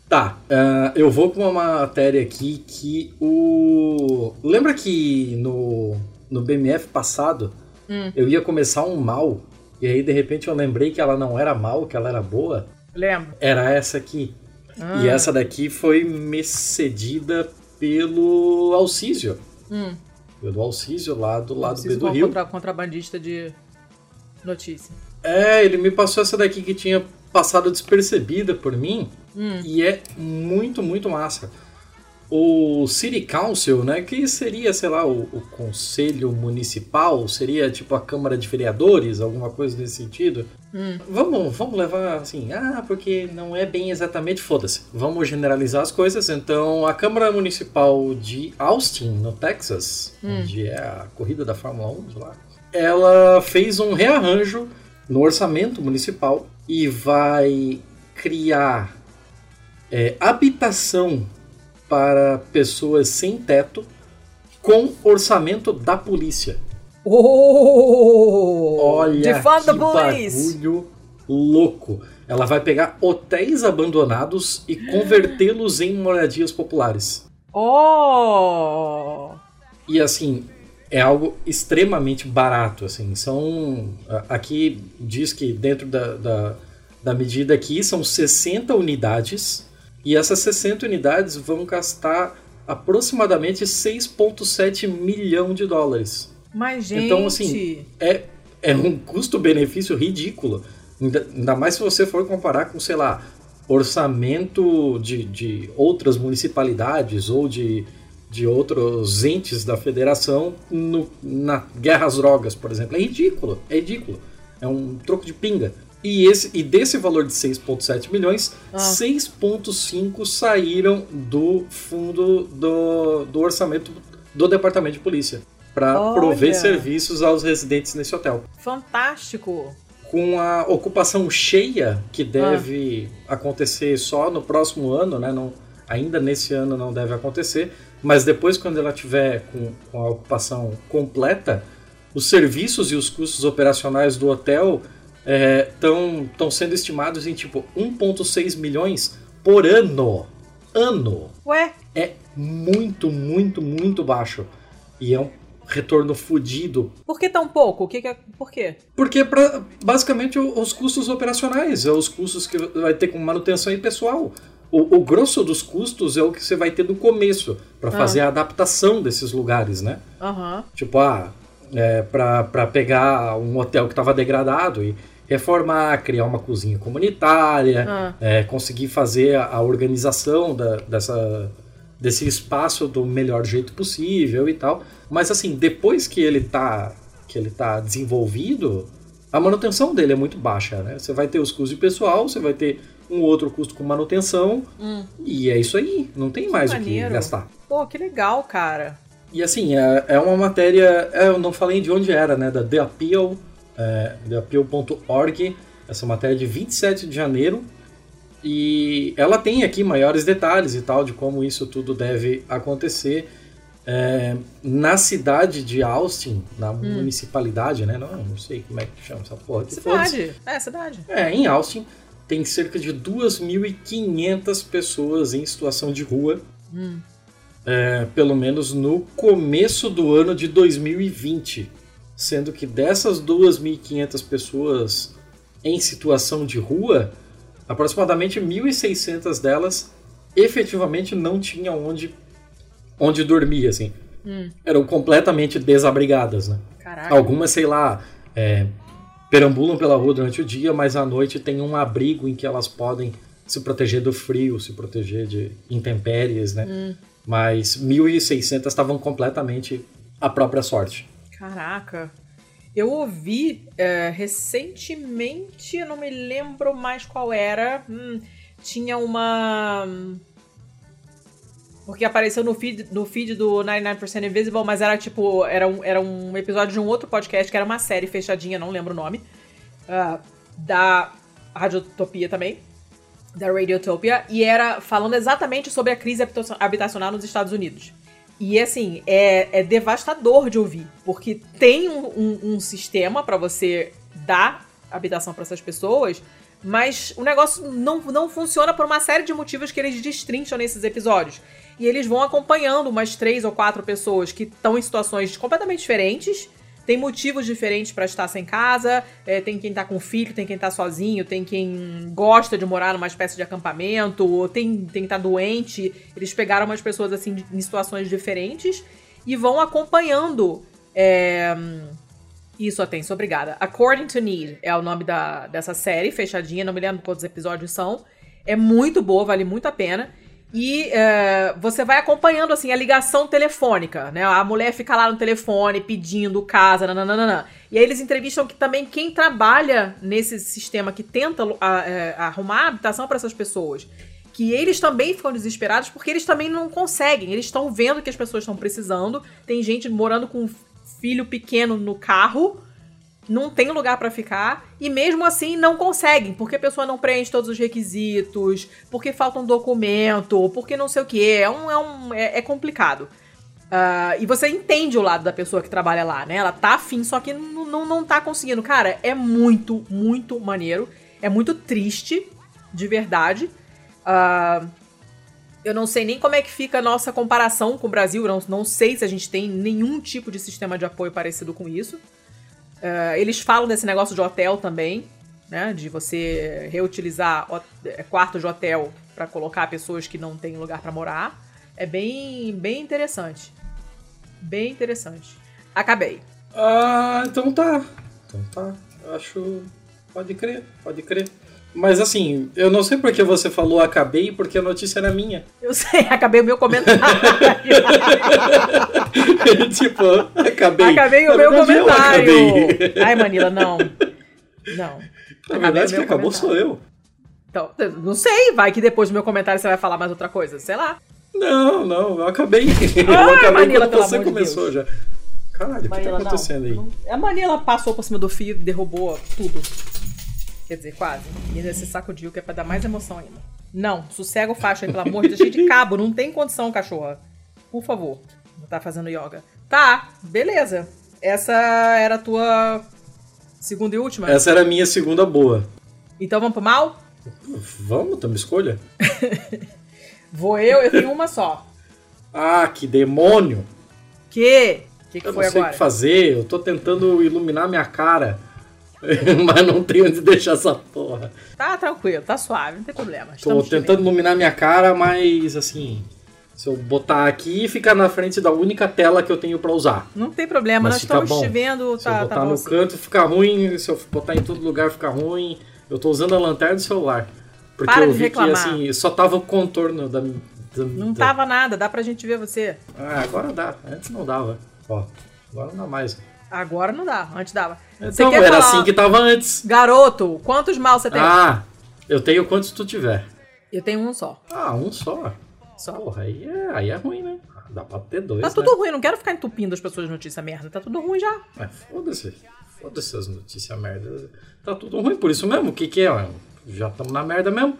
Tá, uh, eu vou com uma matéria aqui que o. Lembra que no, no BMF passado hum. eu ia começar um mal e aí de repente eu lembrei que ela não era mal, que ela era boa? Lembro. Era essa aqui. Ah. E essa daqui foi me cedida pelo Alcísio. Hum. Pelo Alcísio lá do lado B do Rio. Contra, contrabandista de notícia. É, ele me passou essa daqui que tinha passado despercebida por mim hum. e é muito, muito massa. O City Council, né, que seria, sei lá, o, o, Conselho Municipal, seria tipo a Câmara de Vereadores, alguma coisa nesse sentido. Hum. Vamos, vamos levar assim, ah, porque não é bem exatamente, foda-se. Vamos generalizar as coisas. Então, a Câmara Municipal de Austin, no Texas, hum. onde é a corrida da Fórmula 1 de lá, ela fez um rearranjo no orçamento municipal e vai criar é, habitação para pessoas sem teto com orçamento da polícia. Oh, Olha que bagulho louco. Ela vai pegar hotéis abandonados e convertê-los em moradias populares. Oh! E assim, é algo extremamente barato, assim. São. Aqui diz que dentro da, da, da medida aqui são 60 unidades. E essas 60 unidades vão gastar aproximadamente 6,7 milhão de dólares. Mas, gente. Então, assim, é, é um custo-benefício ridículo. Ainda, ainda mais se você for comparar com, sei lá, orçamento de, de outras municipalidades ou de de outros entes da federação no, na guerra às drogas, por exemplo. É ridículo, é ridículo. É um troco de pinga. E, esse, e desse valor de 6,7 milhões, ah. 6,5 saíram do fundo do, do orçamento do departamento de polícia para prover serviços aos residentes nesse hotel. Fantástico! Com a ocupação cheia, que deve ah. acontecer só no próximo ano, né? Não, ainda nesse ano não deve acontecer mas depois, quando ela tiver com, com a ocupação completa, os serviços e os custos operacionais do hotel estão é, sendo estimados em tipo 1,6 milhões por ano. Ano! Ué? É muito, muito, muito baixo. E é um retorno fodido. Por que tão pouco? O que, que é... Por quê? Porque pra, basicamente os custos operacionais, é os custos que vai ter com manutenção e pessoal. O, o, grosso dos custos é o que você vai ter no começo para fazer ah. a adaptação desses lugares, né? Uhum. Tipo, ah, é, para pegar um hotel que estava degradado e reformar, criar uma cozinha comunitária, ah. é, conseguir fazer a, a organização da, dessa, desse espaço do melhor jeito possível e tal. Mas assim, depois que ele tá que ele tá desenvolvido, a manutenção dele é muito baixa, né? Você vai ter os custos de pessoal, você vai ter um outro custo com manutenção, hum. e é isso aí, não tem mais o que gastar. Pô, que legal, cara. E assim, é, é uma matéria, é, eu não falei de onde era, né, da The Appeal, é, theappeal.org, essa matéria de 27 de janeiro, e ela tem aqui maiores detalhes e tal de como isso tudo deve acontecer. É, na cidade de Austin, na hum. municipalidade, né? Não, não sei como é que chama essa porra. Cidade, é, cidade. É, em Austin tem cerca de 2.500 pessoas em situação de rua, hum. é, pelo menos no começo do ano de 2020. Sendo que dessas 2.500 pessoas em situação de rua, aproximadamente 1.600 delas efetivamente não tinham onde, onde dormir, assim. Hum. Eram completamente desabrigadas, né? Caraca. Algumas, sei lá, é, perambulam pela rua durante o dia, mas à noite tem um abrigo em que elas podem se proteger do frio, se proteger de intempéries, né? Hum. Mas 1.600 estavam completamente à própria sorte. Caraca. Eu ouvi é, recentemente, eu não me lembro mais qual era. Hum, tinha uma porque apareceu no feed, no feed do 99% Invisible, mas era tipo. Era um, era um episódio de um outro podcast, que era uma série fechadinha, não lembro o nome. Uh, da Radiotopia também, da Radiotopia, e era falando exatamente sobre a crise habitacional nos Estados Unidos. E assim, é, é devastador de ouvir, porque tem um, um, um sistema para você dar habitação para essas pessoas, mas o negócio não, não funciona por uma série de motivos que eles destrincham nesses episódios. E eles vão acompanhando umas três ou quatro pessoas que estão em situações completamente diferentes. Tem motivos diferentes para estar sem casa. É, tem quem tá com filho, tem quem tá sozinho, tem quem gosta de morar numa espécie de acampamento, ou tem, tem quem tá doente. Eles pegaram umas pessoas assim em situações diferentes e vão acompanhando. É, isso, Atenção, obrigada. According to Need é o nome da, dessa série, fechadinha, não me lembro quantos episódios são. É muito boa, vale muito a pena. E é, você vai acompanhando assim a ligação telefônica, né? A mulher fica lá no telefone pedindo casa, nananana. E aí eles entrevistam que também quem trabalha nesse sistema que tenta a, é, arrumar habitação para essas pessoas. Que eles também ficam desesperados porque eles também não conseguem. Eles estão vendo que as pessoas estão precisando. Tem gente morando com filho pequeno no carro, não tem lugar para ficar e mesmo assim não conseguem, porque a pessoa não preenche todos os requisitos, porque falta um documento, porque não sei o que. É, um, é, um, é, é complicado. Uh, e você entende o lado da pessoa que trabalha lá, né? Ela tá afim, só que não, não, tá conseguindo. Cara, é muito, muito maneiro. É muito triste, de verdade. Uh, eu não sei nem como é que fica a nossa comparação com o Brasil. Não, não sei se a gente tem nenhum tipo de sistema de apoio parecido com isso. Uh, eles falam desse negócio de hotel também, né? De você reutilizar é, quartos de hotel para colocar pessoas que não têm lugar para morar. É bem, bem interessante. Bem interessante. Acabei. Ah, então tá. Então tá. Eu acho. Pode crer, pode crer. Mas assim, eu não sei porque você falou acabei, porque a notícia era minha. Eu sei, acabei o meu comentário. tipo, acabei. Acabei o meu comentário. Ai, Manila, não. Não. Na verdade, quem acabou sou eu. Então, não sei, vai que depois do meu comentário você vai falar mais outra coisa, sei lá. Não, não, eu acabei. Ah, eu acabei Manila, quando você começou já. Caralho, o que tá acontecendo não, aí? a Manila passou por cima do fio e derrubou tudo. Quer dizer, quase. E ainda se sacudiu, que é pra dar mais emoção ainda. Não, sossega o facho aí, pelo amor de Deus. cheio de cabo, não tem condição, cachorra. Por favor. Não tá fazendo yoga. Tá, beleza. Essa era a tua segunda e última? Essa era a minha segunda boa. Então vamos pro mal? Vamos, tamo escolha. Vou eu, eu tenho uma só. Ah, que demônio! Que? O que, que eu foi não sei agora? o que fazer, eu tô tentando iluminar minha cara. Mas não tenho onde deixar essa porra. Tá tranquilo, tá suave, não tem problema. Tô tentando iluminar minha cara, mas assim. Se eu botar aqui ficar na frente da única tela que eu tenho para usar. Não tem problema, mas nós estamos bom. te vendo, tá, Se eu tá botar tá no canto fica ruim, se eu botar em todo lugar fica ruim. Eu tô usando a lanterna do celular. Porque Para eu vi reclamar. que assim, só tava o contorno da. da Não da... tava nada, dá pra gente ver você. Ah, agora dá. Antes não dava. Ó, agora não dá mais. Agora não dá, antes dava. Então, era falar... assim que tava antes. Garoto, quantos mal você tem? Ah, eu tenho quantos tu tiver. Eu tenho um só. Ah, um só? Só. Porra, aí é, aí é ruim, né? Dá pra ter dois. Tá né? tudo ruim, não quero ficar entupindo as pessoas de notícia merda. Tá tudo ruim já. É, foda-se. Foda-se as notícias merda. Tá tudo ruim, por isso mesmo. O que que é? Já estamos na merda mesmo.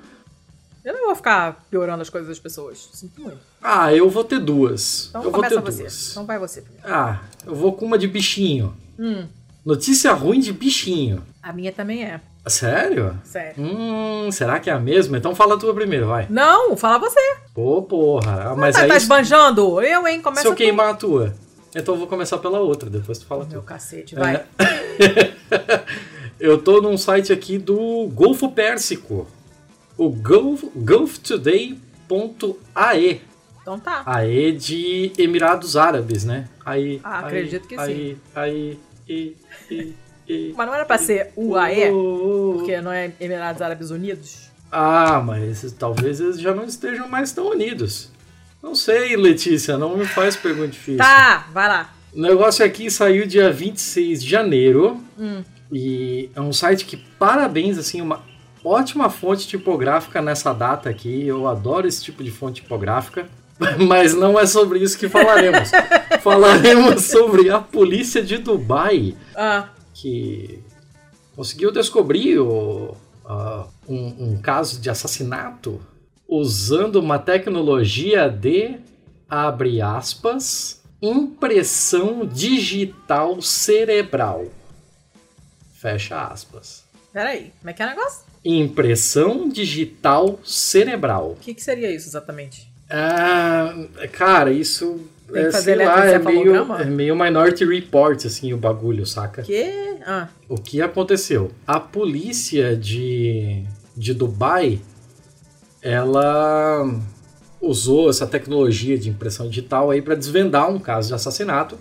Eu não vou ficar piorando as coisas das pessoas. Sinto muito. Ah, eu vou ter duas. Então eu vou ter você. duas. Então vai você primeiro. Ah, eu vou com uma de bichinho. Hum. Notícia ruim de bichinho. A minha também é. Sério? Sério. Hum, será que é a mesma? Então fala a tua primeiro, vai. Não, fala você. Pô, porra. Ah, mas tá, aí. tá esbanjando? Eu, hein? Começa Se eu tu. queimar a tua. Então eu vou começar pela outra, depois tu fala Meu tu. cacete, vai. É. eu tô num site aqui do Golfo Pérsico. O golf, golftoday.ae. Então tá. AE de Emirados Árabes, né? Aí, Ah, aí, acredito que aí, Aí, e, e, e, Mas não era pra ser UAE? Oh, Porque não é Emirados Árabes Unidos? Ah, mas talvez eles já não estejam mais tão unidos. Não sei, Letícia, não me faz pergunta difícil. Tá, vai lá. O negócio aqui saiu dia 26 de janeiro. Hum. E é um site que, parabéns, assim, uma ótima fonte tipográfica nessa data aqui. Eu adoro esse tipo de fonte tipográfica. Mas não é sobre isso que falaremos. falaremos sobre a polícia de Dubai, Ah, que conseguiu descobrir o, uh, um, um caso de assassinato usando uma tecnologia de, abre aspas, impressão digital cerebral. Fecha aspas. Peraí, como é que é o negócio? Impressão digital cerebral. O que, que seria isso exatamente? Ah, cara, isso é, sei lá, é meio, é meio Minority Report, assim, o bagulho, saca? Que? Ah, O que aconteceu? A polícia de, de Dubai, ela usou essa tecnologia de impressão digital aí para desvendar um caso de assassinato.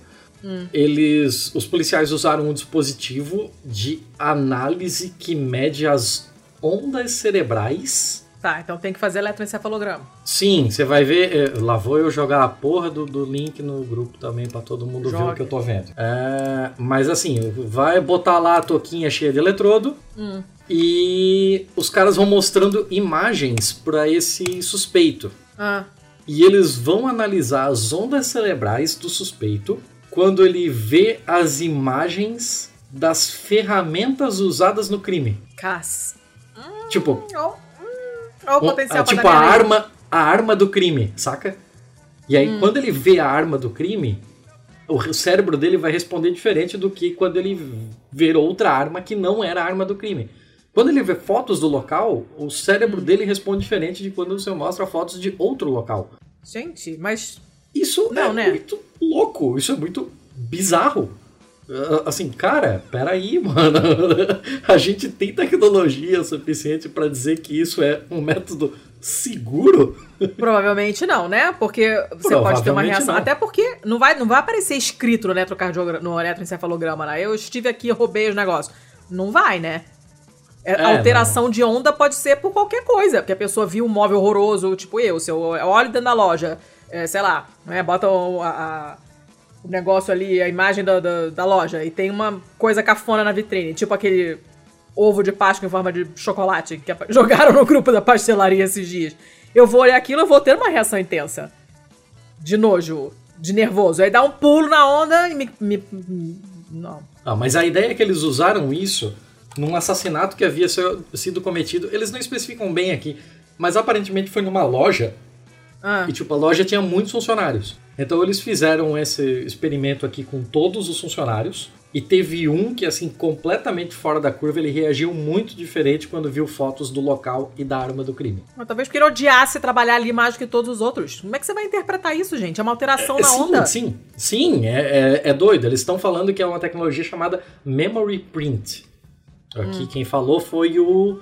Eles, os policiais usaram um dispositivo de análise que mede as ondas cerebrais. tá. Então tem que fazer eletroencefalograma. Sim, você vai ver. é, lá vou eu jogar a porra do, do link no grupo também para todo mundo ver o que eu tô vendo. É, mas assim, vai botar lá a toquinha cheia de eletrodo. Hum. E os caras vão mostrando imagens para esse suspeito. Ah, E eles vão analisar as ondas cerebrais do suspeito quando ele vê as imagens das ferramentas usadas no crime. cas. Tipo, Ó, hum, ó o um- potencial ah, tipo a merda aí. arma, a arma do crime, saca? E aí Hum. quando ele vê a arma do crime, o cérebro dele vai responder diferente do que quando ele ver outra arma que não era a arma do crime. Quando ele vê fotos do local, o Hum. cérebro dele responde diferente de quando você mostra fotos de outro local. Gente, mas. Isso Não, é né? muito louco, isso é muito bizarro. Ah, Assim, cara, peraí, mano. A gente tem tecnologia suficiente pra dizer que isso é um método seguro? Provavelmente não, né? Porque você pode ter uma reação. não. Até porque não vai, não vai aparecer escrito no, eletrocardiogra- no eletroencefalograma, né? Eu estive aqui e roubei os negócios. Não vai, né? É, É, alteração de onda pode ser por qualquer coisa. Porque a pessoa viu um móvel horroroso, tipo eu, se eu olho dentro da loja, é, sei lá, né? Bota a- a- o negócio ali, a imagem da, da, da loja, e tem uma coisa cafona na vitrine, tipo aquele ovo de Páscoa em forma de chocolate que jogaram no grupo da pastelaria esses dias. Eu vou olhar aquilo, eu vou ter uma reação intensa. De nojo, de nervoso. Aí dá um pulo na onda e me. me- me- não. Ah, mas a ideia é que eles usaram isso num assassinato que havia sido cometido. Eles não especificam bem aqui, mas aparentemente foi numa loja Ah, E tipo, a loja tinha muitos funcionários. Então eles fizeram esse experimento aqui com todos os funcionários. E teve um que, assim, completamente fora da curva, ele reagiu muito diferente quando viu fotos do local e da arma do crime. mas talvez porque ele odiasse trabalhar ali mais do que todos os outros. Como é que você vai interpretar isso, gente? É uma alteração na sim, onda. sim, sim, é, é, é doido. Eles estão falando que é uma tecnologia chamada Memory Print. Aqui Hum. quem falou foi o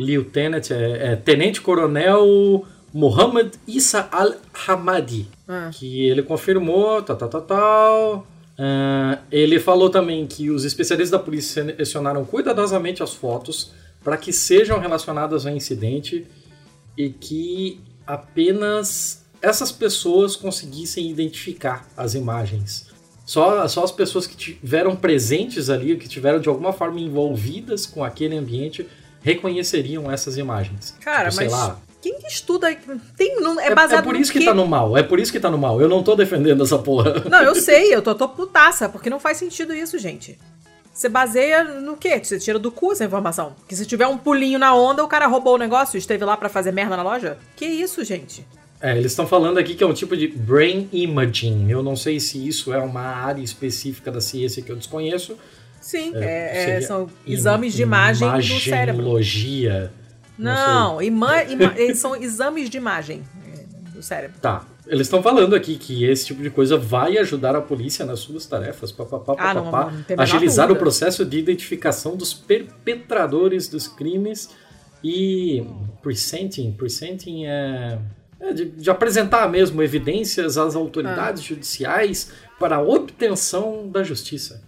Lieutenant, é, é, Tenente Coronel Mohammed Issa Al-Hamadi. Ah. que ele confirmou, tal, tal, tal, tal. Ah, ele falou também que os especialistas da polícia selecionaram cuidadosamente as fotos para que sejam relacionadas ao incidente e que apenas essas pessoas conseguissem identificar as imagens. Só, só as pessoas que tiveram presentes ali, que tiveram de alguma forma envolvidas com aquele ambiente, reconheceriam essas imagens. Cara, Tipo, sei mas lá, quem que estuda. Tem, não, é é, baseado é por isso que tá no mal, é por isso que tá no mal. Eu não tô defendendo essa porra. Não, eu sei, eu tô, tô putaça, porque não faz sentido isso, gente. Você baseia no quê? Você tira do cu essa informação. Que se tiver um pulinho na onda, o cara roubou o negócio e esteve lá pra fazer merda na loja? Que isso, gente? É, eles estão falando aqui que é um tipo de brain imaging. Eu não sei se isso é uma área específica da ciência que eu desconheço. Sim, é- é- Seria são exames de imagem do cérebro. Não, ima, ima- são exames de imagem é, do cérebro. Tá. Eles estão falando aqui que esse tipo de coisa vai ajudar a polícia nas suas tarefas, papapá, Ah, papapá, agilizar o processo de identificação dos perpetradores dos crimes e presenting, presenting é, é de, de apresentar mesmo evidências às autoridades Ah. judiciais para a obtenção da justiça.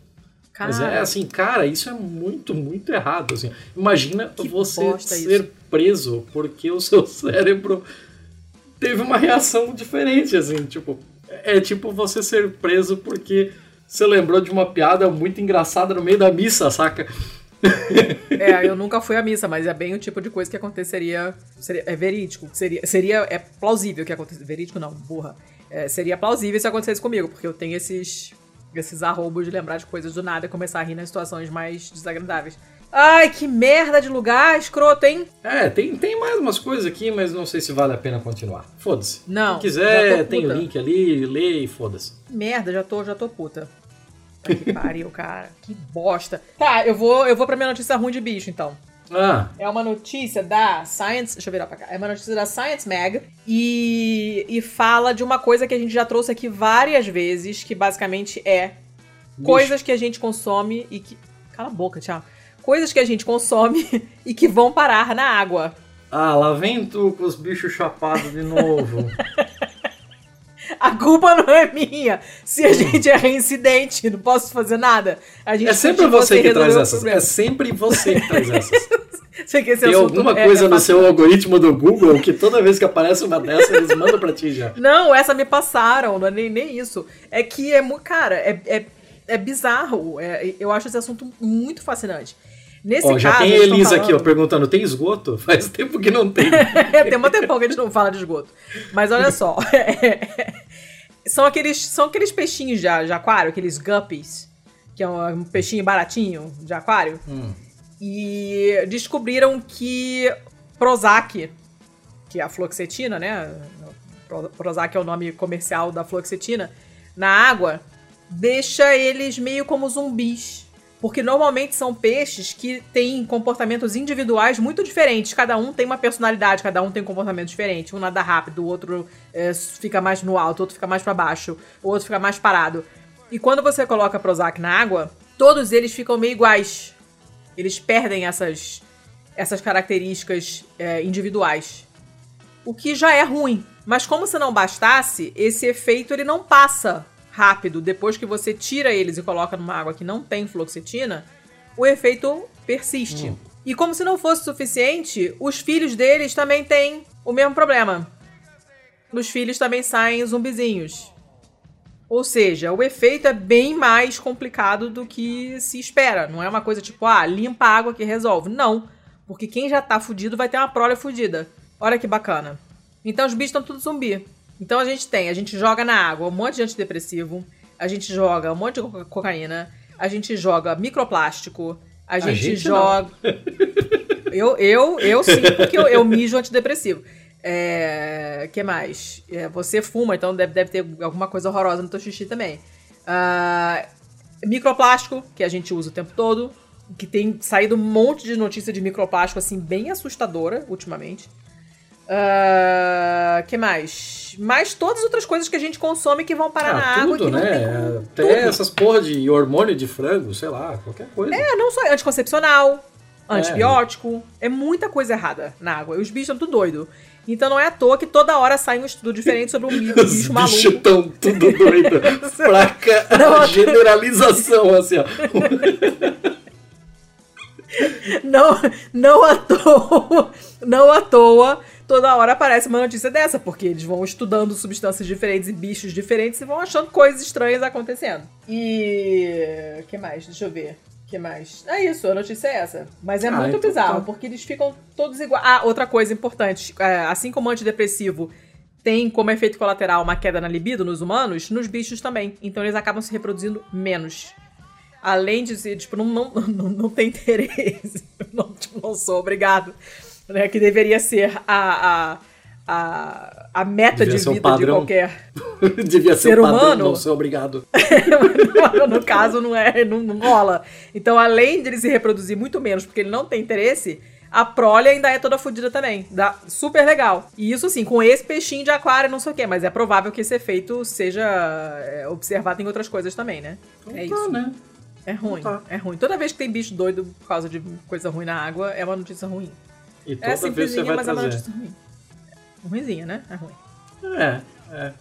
Mas é Cara, assim, cara, isso é muito, muito errado. Assim. Imagina Que você ser isso. Preso porque o seu cérebro teve uma reação diferente, assim, tipo. É tipo você ser preso porque você lembrou de uma piada muito engraçada no meio da missa, saca? é, eu nunca fui à missa, mas é bem o tipo de coisa que aconteceria. Seria, é verídico. Seria, seria. É plausível que acontecesse. Verídico não, burra. É, seria plausível se acontecesse comigo, porque eu tenho esses. Esses arroubos de lembrar de coisas do nada e começar a rir nas situações mais desagradáveis. Ai, que merda de lugar, escroto, hein? É, tem, tem mais umas coisas aqui, mas não sei se vale a pena continuar. Foda-se. Não. Já quiser, tem o link ali, lê e foda-se. Merda, já tô, já tô puta. Que pariu, cara. Que bosta. Tá, eu vou, eu vou pra minha notícia ruim de bicho, então. Ah, É uma notícia da Science. Deixa eu virar pra cá. É uma notícia da Science Mag. E, e fala de uma coisa que a gente já trouxe aqui várias vezes, que basicamente é coisas que a gente consome e que. Cala a boca, tchau. Coisas que a gente consome e que vão parar na água. ah, lá vem tu com os bichos chapados de novo. A culpa não é minha. Se a gente é reincidente, não posso fazer nada. A gente é sempre continua você que traz essas. problema. É sempre você que traz essas. Sei que Tem alguma é- coisa é no seu algoritmo do Google que toda vez que aparece uma dessas, eles mandam pra ti já. Não, essa me passaram, não é nem, nem isso. É que é muito. Cara, é, é, é bizarro. É- eu acho esse assunto muito fascinante. Nesse Ó, já caso. tem Elisa aqui, ó, falando- perguntando: tem esgoto? Faz tempo que não tem. tem um tempão que a gente não fala de esgoto. Mas olha só. são, aqueles, são aqueles peixinhos de, de aquário, aqueles guppies, que é um, um peixinho baratinho de aquário. Hum. E descobriram que Prozac, que é a fluoxetina, né? Pro- Prozac é o nome comercial da fluoxetina, na água, deixa eles meio como zumbis. Porque normalmente são peixes que têm comportamentos individuais muito diferentes. Cada um tem uma personalidade, cada um tem um comportamento diferente. Um nada rápido, o outro é, fica mais no alto, o outro fica mais para baixo, o outro fica mais parado. E quando você coloca Prozac na água, todos eles ficam meio iguais. Eles perdem essas, essas características é, individuais. O que já é ruim. Mas como se não bastasse, esse efeito ele não passa rápido. Depois que você tira eles e coloca numa água que não tem fluoxetina, o efeito persiste. E como se não fosse suficiente, os filhos deles também têm o mesmo problema. Os filhos também saem zumbizinhos. Ou seja, o efeito é bem mais complicado do que se espera. Não é uma coisa tipo, ah, limpa a água que resolve. Não. Porque quem já tá fudido vai ter uma prole fudida. Olha que bacana. Então os bichos estão tudo zumbi. Então a gente tem, a gente joga na água um monte de antidepressivo, a gente joga um monte de coca- cocaína, a gente joga microplástico, a gente, gente joga. Eu, eu, eu sim, porque eu, eu mijo antidepressivo. É, que mais? É, você fuma, então deve, deve ter alguma coisa horrorosa no teu xixi também. Ah, microplástico, que a gente usa o tempo todo. Que tem saído um monte de notícia de microplástico, assim, bem assustadora ultimamente. Ah, que mais? Mais todas as outras coisas que a gente consome que vão parar na Ah, água tudo, que não né? tem como- Até tudo. essas porra de hormônio de frango, sei lá, qualquer coisa. É, não só anticoncepcional, antibiótico, é muita coisa errada na água. E os bichos estão tudo doido. Então não é à toa que toda hora sai um estudo diferente sobre um bi- Os bicho bichos maluco. tão tudo doido. Placa Não, generalização, assim, ó. Não, não à toa, não à toa, toda hora aparece uma notícia dessa, porque eles vão estudando substâncias diferentes e bichos diferentes e vão achando coisas estranhas acontecendo. E que mais? Deixa eu ver. que mais? É isso, a notícia é essa. Mas é Ah, muito então bizarro, tá. porque eles ficam todos iguais. Ah, outra coisa importante, é, assim como o antidepressivo tem como efeito colateral uma queda na libido nos humanos, nos bichos também. Então eles acabam se reproduzindo menos. Além de ser, tipo, não, não, não, não tem interesse. Não, tipo, não sou obrigado. Né? Que deveria ser a, a, a, a meta Devia de vida de qualquer. Devia ser Ser o padrão, humano? não ser obrigado. no caso, não é, não, não rola. Então, além de ele se reproduzir muito menos, porque ele não tem interesse, a prole ainda é toda fodida também. Dá super legal. E isso sim, com esse peixinho de aquário, não sei o quê, mas é provável que esse efeito seja é, observado em outras coisas também, né? é Tá, isso. né? É ruim, Tá. é ruim. Toda vez que tem bicho doido por causa de coisa ruim na água, é uma notícia ruim. E É toda vez você vai mas é uma trazer. notícia ruim. Ruimzinha, né? É ruim. É, é.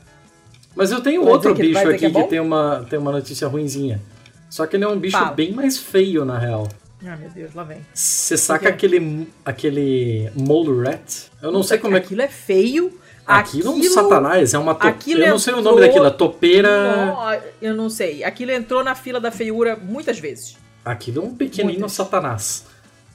Mas eu tenho Vai outro que- bicho que aqui é que, tem, uma, tem uma notícia ruinzinha. Só que ele é um bicho Fala. bem mais feio, na real. Ah, meu Deus, lá vem. Você saca aquele, aquele mole rat? Eu não sei como é que... Aquilo é feio. Aquilo é um satanás, é uma topeira. aquilo Eu não sei o entrou- nome daquilo, a topeira... Nó- eu não sei. Aquilo entrou na fila da feiura muitas vezes. Aquilo é um pequenino Muitas. satanás.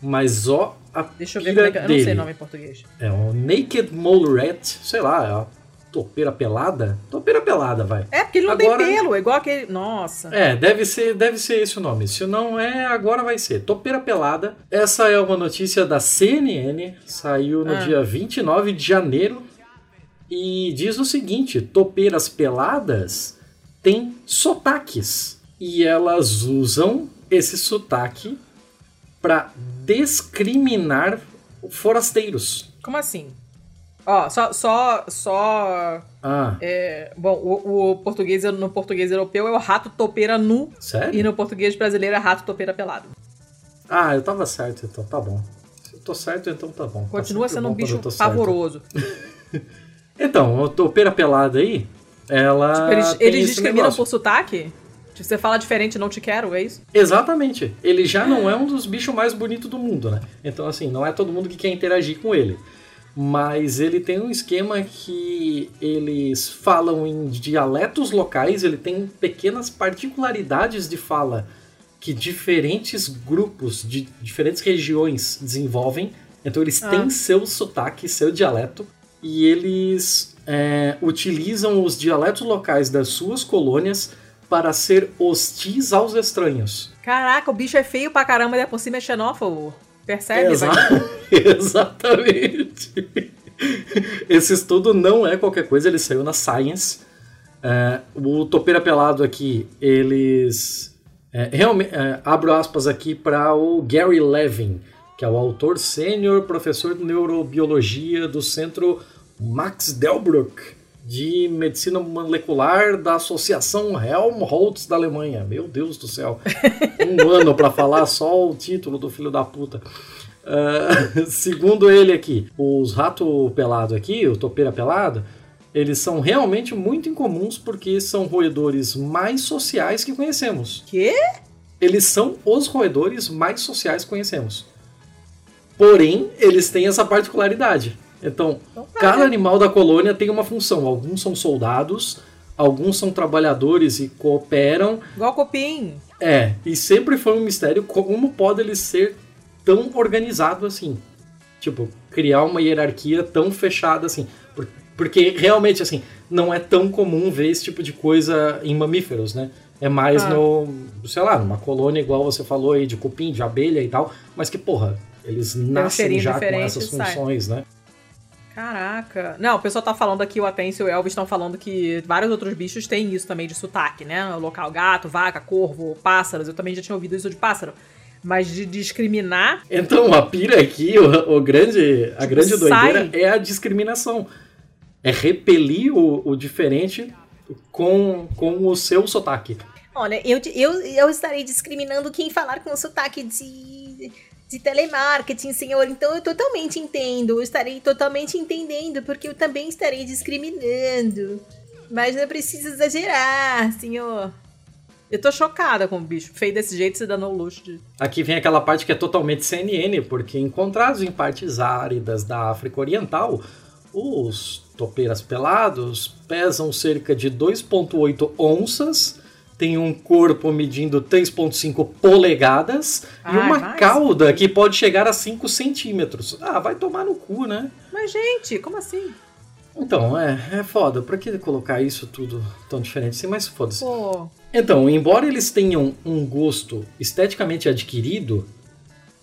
Mas ó, a Deixa eu ver como é que. Eu não sei o nome em português. É o Naked Mole Rat, sei lá, ó. topeira pelada? Topeira pelada, vai. É, porque ele não agora, tem pelo, é igual aquele. Nossa. É, deve ser, deve ser esse o nome. Se não é, agora vai ser. Topeira pelada. Essa é uma notícia da CNN, saiu no ah. dia 29 de janeiro. E diz o seguinte: topeiras peladas têm sotaques. E elas usam esse sotaque para discriminar forasteiros. Como assim? Ó, só. só, só ah. É, bom, o, o, português no português europeu é o rato topeira nu. Sério? E no português brasileiro é rato topeira pelado. Ah, eu tava certo, então tá bom. Se eu tô certo, então tá bom. Tá Continua tá sendo um bicho pavoroso. então, a topeira pelada aí, ela. Tipo, eles, eles discriminam por sotaque? Tipo, você fala diferente, não te quero, é isso? Exatamente. Ele já não é um dos bichos mais bonitos do mundo, né? Então, assim, não é todo mundo que quer interagir com ele mas ele tem um esquema que eles falam em dialetos locais, ele tem pequenas particularidades de fala que diferentes grupos de diferentes regiões desenvolvem. Então eles ah. têm seu sotaque, seu dialeto, e eles é, utilizam os dialetos locais das suas colônias para ser hostis aos estranhos. Caraca, o bicho é feio pra caramba e por cima é xenófobo. Percebe? Exa Exatamente. Esse estudo não é qualquer coisa, ele saiu na Science. É, o Topeira Pelado aqui, eles. É, realmente, é, abro aspas aqui para o Gary Levin, que é o autor sênior, professor de neurobiologia do Centro Max Delbruck de Medicina Molecular da Associação Helmholtz da Alemanha. Meu Deus do céu. Um ano para falar só o título do filho da puta. Uh, segundo ele aqui, os rato pelado aqui, o topeira pelado, eles são realmente muito incomuns porque são roedores mais sociais que conhecemos. Quê? Eles são os roedores mais sociais que conhecemos. Porém, eles têm essa particularidade. Então, então cada né? animal da colônia tem uma função. Alguns são soldados, alguns são trabalhadores e cooperam. Igual copim. É, e sempre foi um mistério como pode ele ser tão organizado assim. Tipo, criar uma hierarquia tão fechada assim. Porque realmente, assim, não é tão comum ver esse tipo de coisa em mamíferos, né? É mais ah. no, sei lá, numa colônia igual você falou aí, de cupim, de abelha e tal, mas que, porra, eles nascem já com essas funções, sai. né? Caraca. Não, o pessoal tá falando aqui, o Atencio e o Elvis estão falando que vários outros bichos têm isso também de sotaque, né? O local gato, vaca, corvo, pássaros. Eu também já tinha ouvido isso de pássaro. Mas de discriminar. Então, a pira aqui, o, o grande, a tipo, grande doideira é a discriminação. É repelir o, o diferente com, com o seu sotaque. Olha, eu, eu, eu estarei discriminando quem falar com o sotaque de de telemarketing, senhor. Então eu totalmente entendo, eu estarei totalmente entendendo, porque eu também estarei discriminando. Mas não precisa exagerar, senhor. Eu tô chocada com o bicho. Feio desse jeito, você dando o luxo de. Aqui vem aquela parte que é totalmente CNN, porque encontrados em partes áridas da África Oriental, os topeiras pelados pesam cerca de 2,8 onças tem um corpo medindo 3,5 polegadas e uma mais? cauda que pode chegar a 5 centímetros. Ah, vai tomar no cu, né? Mas, gente, como assim? Então, é, é foda. Pra que colocar isso tudo tão diferente assim? Mas foda-se. Então, embora eles tenham um gosto esteticamente adquirido,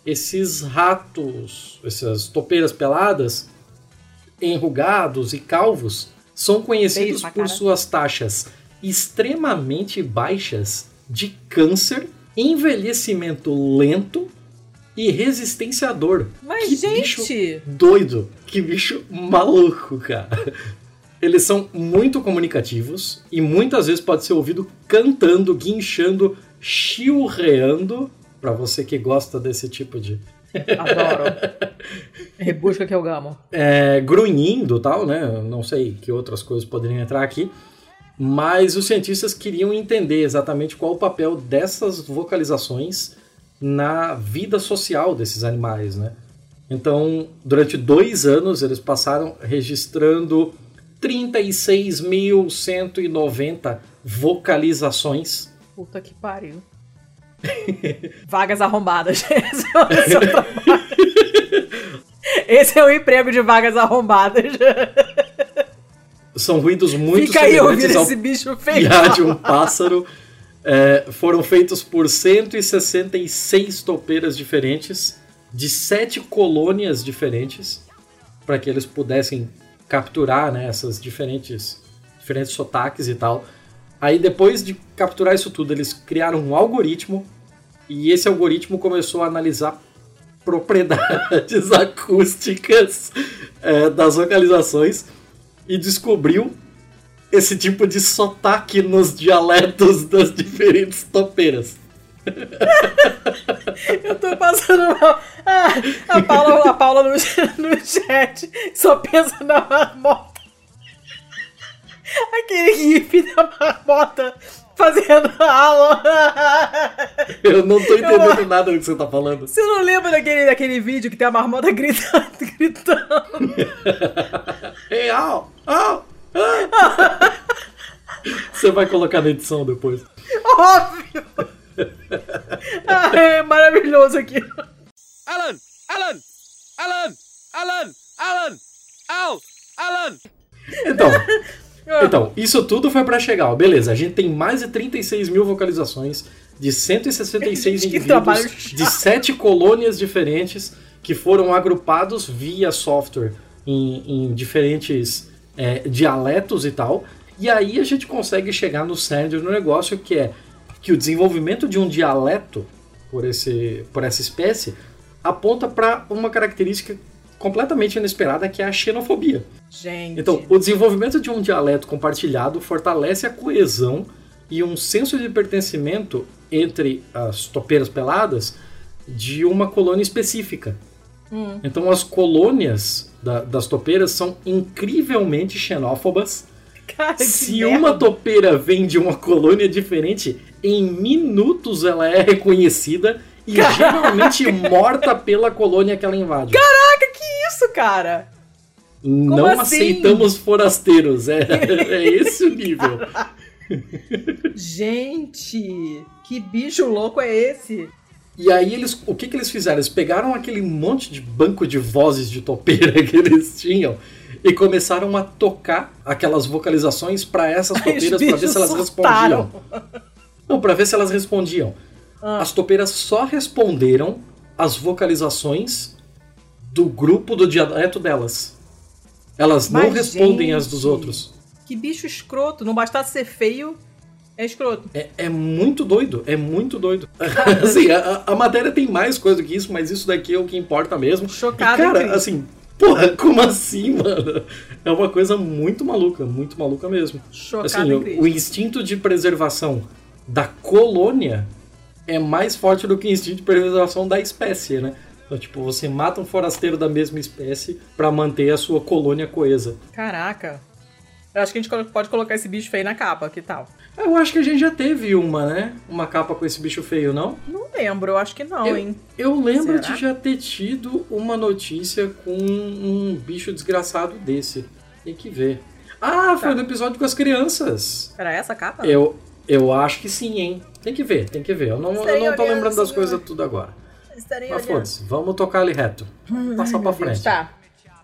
esses ratos, essas topeiras peladas, enrugados e calvos, são conhecidos por suas taxas extremamente baixas de câncer, envelhecimento lento e resistência à dor. Mas, que gente! Bicho doido! Que bicho maluco, cara! Eles são muito comunicativos e muitas vezes pode ser ouvido cantando, guinchando, chilreando, para você que gosta desse tipo de. Adoro. Rebusca que eu gamo. É, grunhindo tal, né? Não sei que outras coisas poderiam entrar aqui mas os cientistas queriam entender exatamente qual o papel dessas vocalizações na vida social desses animais, né? Então, durante dois anos, eles passaram registrando 36.190 vocalizações. Puta que pariu. vagas arrombadas. Esse é o emprego de vagas arrombadas. são ruídos muito Fica aí ouvindo esse bicho feio. de um pássaro. É, foram feitos por 166 topeiras diferentes, de sete colônias diferentes, para que eles pudessem capturar né, essas diferentes, diferentes sotaques e tal. Aí depois de capturar isso tudo, eles criaram um algoritmo e esse algoritmo começou a analisar propriedades acústicas é, das localizações e descobriu esse tipo de sotaque nos dialetos das diferentes topeiras. Eu tô passando mal. Ah, a Paula, a Paula no, no chat só pensa na marmota. Aquele gif da marmota fazendo aula. Eu não tô entendendo nada do que você tá falando. Você não lembra daquele, daquele vídeo que tem a marmota gritando? gritando? Ei, au. Você vai colocar na edição depois. Óbvio! Ah, é maravilhoso aqui. Alan! Alan! Alan! Alan! Alan! Al! Alan! Então, então, isso tudo foi pra chegar. ó, Beleza, a gente tem mais de 36 mil vocalizações de 166 Que trabalho indivíduos de sete colônias diferentes que foram agrupados via software em, em diferentes é, dialetos e tal. E aí a gente consegue chegar no cerne do negócio que é que o desenvolvimento de um dialeto por, esse, por essa espécie aponta para uma característica completamente inesperada que é a xenofobia. Gente. Então, o desenvolvimento de um dialeto compartilhado fortalece a coesão e um senso de pertencimento entre as topeiras peladas de uma colônia específica. Então, as colônias da- das topeiras são incrivelmente xenófobas. Cara, Se merda. uma topeira vem de uma colônia diferente, em minutos ela é reconhecida e geralmente morta pela colônia que ela invade. Caraca, que isso, cara? Não assim? aceitamos forasteiros. É, é esse o nível. Gente, que bicho louco é esse? E aí eles, o que, que eles fizeram? Eles pegaram aquele monte de banco de vozes de topeira que eles tinham e começaram a tocar aquelas vocalizações para essas topeiras para ver se elas surtaram. respondiam. Não, para ver se elas respondiam. Ah. As topeiras só responderam as vocalizações do grupo do dialeto delas. Elas não Mas, respondem as dos gente, outros. Que bicho escroto. Não bastasse ser feio, é escroto. É, é muito doido, é muito doido. assim, a, a matéria tem mais coisa do que isso, mas isso daqui é o que importa mesmo. Chocado, E, cara, incrível. assim, porra, como assim, mano? É uma coisa muito maluca, muito maluca mesmo. Chocado Assim, o, o instinto de preservação da colônia é mais forte do que o instinto de preservação da espécie, né? Então, tipo, você mata um forasteiro da mesma espécie pra manter a sua colônia coesa. Caraca. Eu acho que a gente pode colocar esse bicho feio na capa, que tal? Eu acho que a gente já teve uma, né? Uma capa com esse bicho feio, não? Não lembro, eu acho que não, Eu- hein? Eu lembro Será? de já ter tido uma notícia com um bicho desgraçado desse. Tem que ver. Ah, foi Tá. no episódio com as crianças. Era essa a capa? Eu, eu acho que sim, hein? Tem que ver, tem que ver. Eu não, eu não tô olhando, lembrando das senhor. coisas tudo agora. Estarei Mas foda-se, vamos tocar ali reto. Passar pra frente. Tá.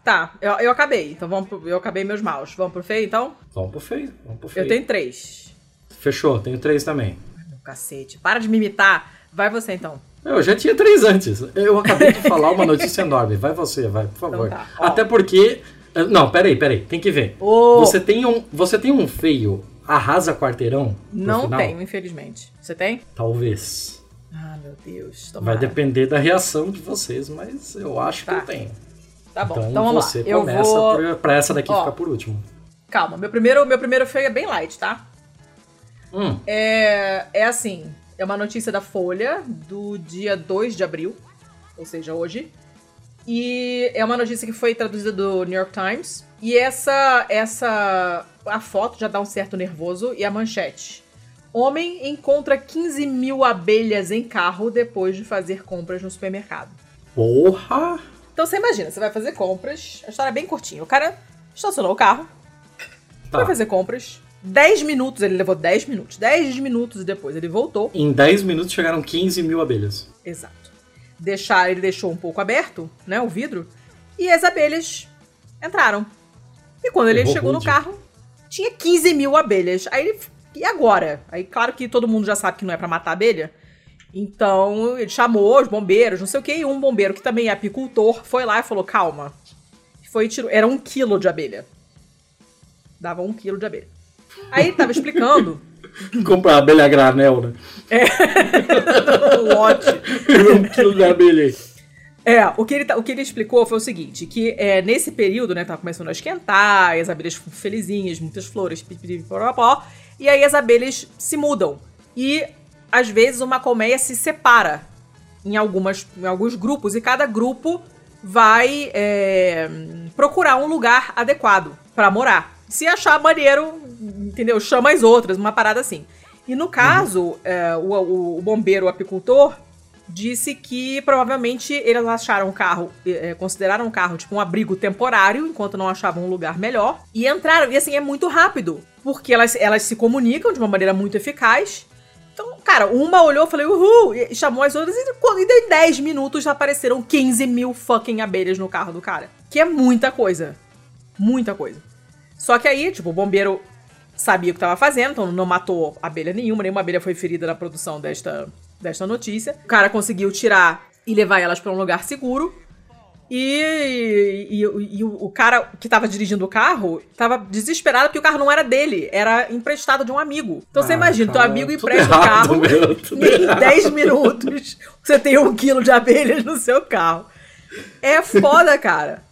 Tá, eu, eu acabei. Então vamos pro, eu acabei meus maus. Vamos pro feio, então? Vamos pro feio, vamos pro feio. Eu tenho três. Fechou, tenho três também. Meu cacete. Para de me imitar. Vai você, então. Eu já tinha três antes. Eu acabei de falar uma notícia enorme. Vai você, vai, por favor. Então tá. Até porque. Não, peraí, peraí, tem que ver. Ô! Você, tem um, você tem um feio arrasa quarteirão? Não final? tenho, infelizmente. Você tem? Talvez. Ah, meu Deus. Vai Tomara. depender da reação de vocês, mas eu acho Tá. que eu tenho. Tá bom, então, então vamos você lá. Eu começa vou... pra, pra essa daqui Ó. ficar por último. Calma, meu primeiro, meu primeiro feio é bem light, tá? Hum, É, é assim, é uma notícia da Folha do dia 2 de abril, ou seja, hoje. E é uma notícia que foi traduzida do New York Times. E essa, essa, a foto já dá um certo nervoso e a manchete. Homem encontra 15 mil abelhas em carro depois de fazer compras no supermercado. porra! Então você imagina, você vai fazer compras, a história é bem curtinha. O cara estacionou o carro, Tá. foi fazer compras. 10 minutos, ele levou 10 minutos. 10 minutos depois ele voltou. Em 10 minutos chegaram 15 mil abelhas. Exato. Deixar, ele deixou um pouco aberto, né, o vidro, e as abelhas entraram. E quando ele Errou chegou no carro, tinha 15 mil abelhas. Aí ele. E agora? Aí, claro que todo mundo já sabe que não é pra matar abelha. Então, ele chamou os bombeiros, não sei o que, e um bombeiro que também é apicultor foi lá e falou: calma. Foi tirou. Era um quilo de abelha. Dava um quilo de abelha. Aí ele tava explicando. Comprar abelha granel, né? um lote. um quilo de abelha aí. É, o que, ele, tá- o que ele explicou foi o seguinte, que é, nesse período, né, tava começando a esquentar, e as abelhas ficam felizinhas, muitas flores, poropó, e aí as abelhas se mudam. E, às vezes, uma colmeia se separa em, algumas, em alguns grupos, e cada grupo vai é, procurar um lugar adequado pra morar. Se achar maneiro, entendeu? Chama as outras, uma parada assim. E no caso, é, o, o- o bombeiro o apicultor disse que provavelmente eles acharam o carro, eh, consideraram o carro tipo um abrigo temporário, enquanto não achavam um lugar melhor, e entraram. E assim, é muito rápido, porque elas, elas se comunicam de uma maneira muito eficaz. Então, cara, uma olhou, falei, uhul, e chamou as outras, e quando e em 10 minutos apareceram 15 mil fucking abelhas no carro do cara. Que é muita coisa. Muita coisa. Só que aí, tipo, o bombeiro sabia o que estava fazendo, então não matou abelha nenhuma, nenhuma abelha foi ferida na produção desta, desta notícia. O cara conseguiu tirar e levar elas para um lugar seguro. E, e- e o, o cara que tava dirigindo o carro tava desesperado porque o carro não era dele, era emprestado de um amigo. Então você Ah, imagina, teu cara, amigo tudo empresta o errado, carro meu, e em errado. 10 minutos você tem um quilo de abelhas no seu carro. É foda, cara.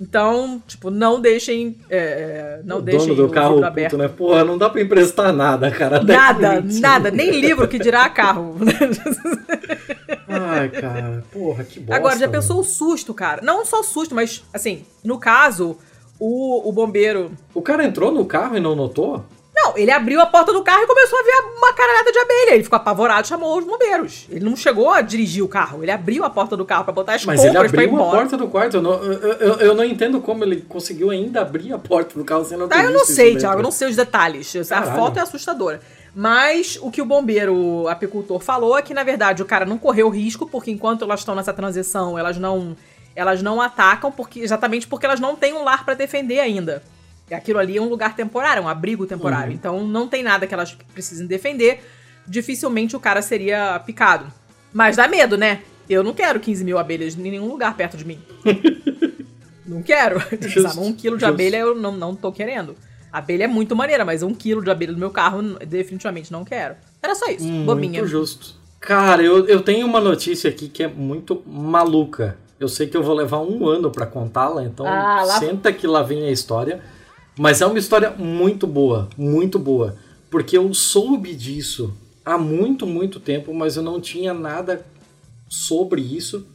Então, tipo, não deixem. é, não o deixem dono do o carro vidro oculto, né? Porra, não dá pra emprestar nada, cara. Nada, 10 nada, nem livro que dirá carro. Ai, cara, porra, que bosta. Agora, já mano. pensou o susto, cara? Não só susto, mas, assim, no caso, o, o bombeiro. O cara entrou no carro e não notou? Não, ele abriu a porta do carro e começou a ver uma caralhada de abelha. Ele ficou apavorado e chamou os bombeiros. Ele não chegou a dirigir o carro, ele abriu a porta do carro pra botar as Mas ele compras pra ir abriu a embora. porta do quarto. Eu não, eu, eu- eu não entendo como ele conseguiu ainda abrir a porta do carro sem não ter Tá, eu não sei, Thiago, eu não sei os detalhes. A Caralho. foto é assustadora. Mas o que o bombeiro apicultor falou é que, na verdade, o cara não correu risco, porque enquanto elas estão nessa transição, elas não elas não atacam, porque exatamente porque elas não têm um lar pra defender ainda. E aquilo ali é um lugar temporário, um abrigo temporário. Uhum. Então não tem nada que elas precisem defender. Dificilmente o cara seria picado. Mas dá medo, né? Eu não quero 15 mil abelhas em nenhum lugar perto de mim. não quero. Sabe, um quilo de justo. abelha eu não, não tô querendo. Abelha é muito maneira, mas um quilo de abelha no meu carro definitivamente não quero. Era só isso, Hum, bobinha. Muito justo. Cara, eu, eu tenho uma notícia aqui que é muito maluca. Eu sei que eu vou levar um ano pra contá-la, então Ah, lá- senta que lá vem a história. Mas é uma história muito boa, muito boa. Porque eu soube disso há muito, muito tempo, mas eu não tinha nada sobre isso.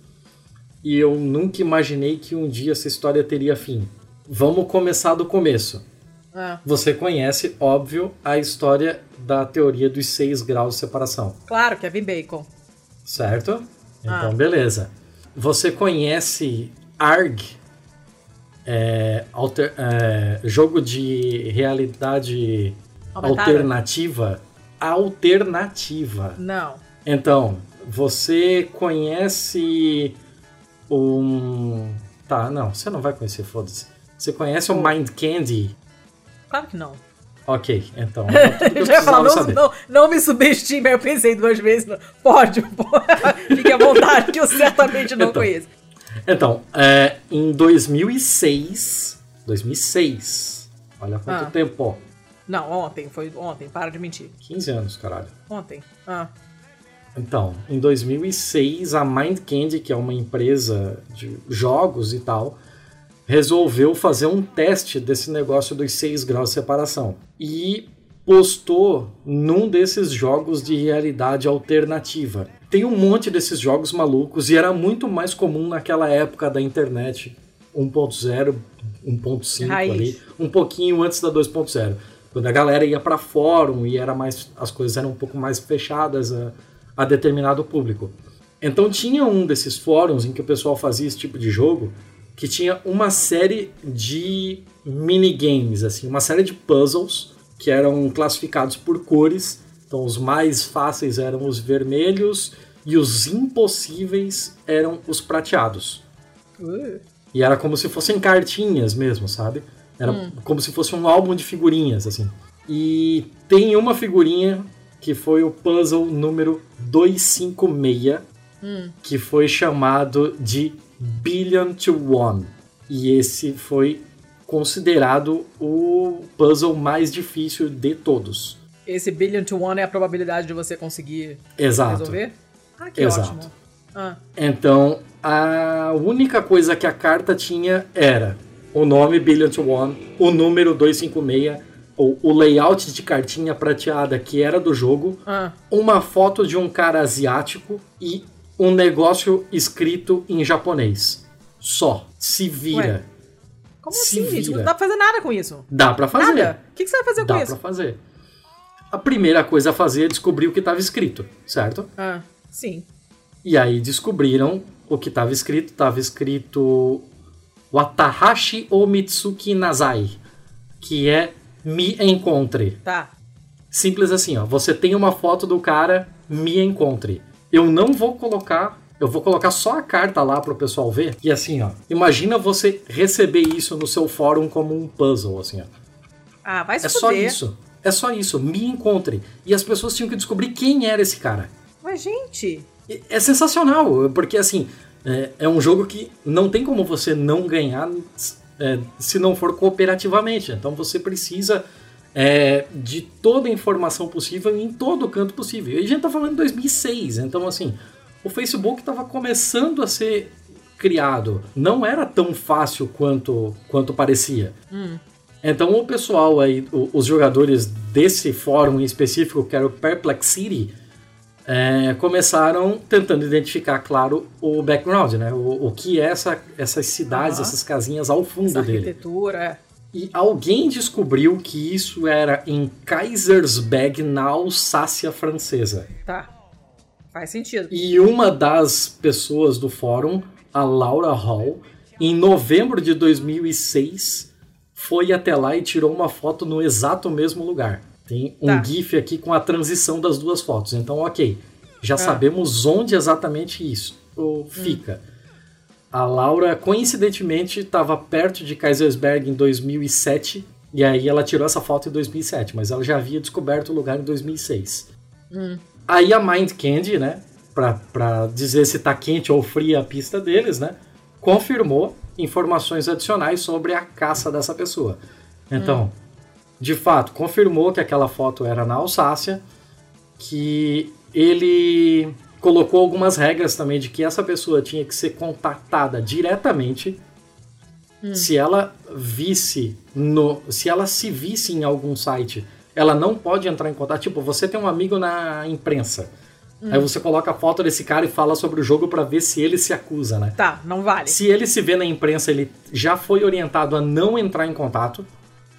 E eu nunca imaginei que um dia essa história teria fim. Vamos começar do começo. Ah, Você conhece, óbvio, a história da teoria dos seis graus de separação, claro, Kevin Bacon. certo? Então, Ah. beleza. Você conhece ARG, é, alter- é, jogo de realidade Aumentada? alternativa? Alternativa. Não. Então, você conhece um. Tá, não, você não vai conhecer, foda-se. Você conhece o Mind Candy? Claro que não. Ok, então. eu já ia falar, não, não, não me subestime, eu pensei duas vezes. não. Pode, pode. Fique à vontade, que eu certamente não Então. conheço. Então, é, em 2006. 2006. Olha quanto Ah. tempo, ó. Não, ontem, foi ontem, para de mentir. 15 anos, caralho. Ontem. Ah, Então, em 2006, a Mind Candy, que é uma empresa de jogos e tal, resolveu fazer um teste desse negócio dos 6 graus de separação. E postou num desses jogos de realidade alternativa. Tem um monte desses jogos malucos e era muito mais comum naquela época da internet 1.0, 1.5 Raiz. ali, um pouquinho antes da 2.0. Quando a galera ia para fórum e era mais as coisas eram um pouco mais fechadas a, a determinado público. Então tinha um desses fóruns em que o pessoal fazia esse tipo de jogo que tinha uma série de minigames, assim, uma série de puzzles que eram classificados por cores. Então os mais fáceis eram os vermelhos e os impossíveis eram os prateados. uh, E era como se fossem cartinhas mesmo, sabe? Era como se fosse um álbum de figurinhas, assim. E tem uma figurinha que foi o puzzle número 256, que foi chamado de Billion to One. E esse foi considerado o puzzle mais difícil de todos. Esse billion to one é a probabilidade de você conseguir Exato. resolver? Ah, que Exato. ótimo. Ah, Então, a única coisa que a carta tinha era o nome Billion to One, o número 256, ou o layout de cartinha prateada que era do jogo, ah. uma foto de um cara asiático e um negócio escrito em japonês. Só. Se vira. Ué, Como Se assim, gente? Não vira. dá pra fazer nada com isso. Dá pra fazer. Nada. O que, que você vai fazer Dá com pra isso? fazer. A primeira coisa a fazer é descobrir o que estava escrito, certo? Ah, sim. E aí descobriram o que estava escrito. Estava escrito Watahashi o Mitsuki Nazai, que é me encontre. Tá. Simples assim, ó. Você tem uma foto do cara, me encontre. Eu não vou colocar, eu vou colocar só a carta lá pro pessoal ver. E assim, ó. Imagina você receber isso no seu fórum como um puzzle, assim, ó. Ah, vai se É só fuder. isso. É só isso. Me encontre. E as pessoas tinham que descobrir quem era esse cara. Mas, gente. É sensacional, porque assim, é, é um jogo que não tem como você não ganhar é, se não for cooperativamente. Então você precisa é, de toda a informação possível em todo canto possível. E a gente tá falando de 2006, então assim, o Facebook estava começando a ser criado. Não era tão fácil quanto, quanto parecia. Então o pessoal aí, os jogadores desse fórum em específico, que era o Perplexity, é, começaram tentando identificar, claro, o background, né? O, o que é essa, essas cidades, Aham. essas casinhas ao fundo Essa dele. arquitetura. E alguém descobriu que isso era em Kaisersberg, na Alsácia francesa. Tá. Faz sentido. E uma das pessoas do fórum, a Laura Hall, em novembro de 2006, foi até lá e tirou uma foto no exato mesmo lugar. Tem um Tá. GIF aqui com a transição das duas fotos. Então, ok, já Ah. sabemos onde exatamente isso o- fica. A Laura, coincidentemente, estava perto de Kaisersberg em 2007, e aí ela tirou essa foto em 2007, mas ela já havia descoberto o lugar em 2006. Aí a Mind Candy, né, pra, pra dizer se tá quente ou fria a pista deles, né, confirmou informações adicionais sobre a caça dessa pessoa. Então, de fato, confirmou que aquela foto era na Alsácia, que ele colocou algumas regras também de que essa pessoa tinha que ser contatada diretamente se ela visse no, se ela se visse em algum site, ela não pode entrar em contato. Tipo, você tem um amigo na imprensa. Aí você coloca a foto desse cara e fala sobre o jogo pra ver se ele se acusa, né? Tá, não vale. Se ele se vê na imprensa, ele já foi orientado a não entrar em contato.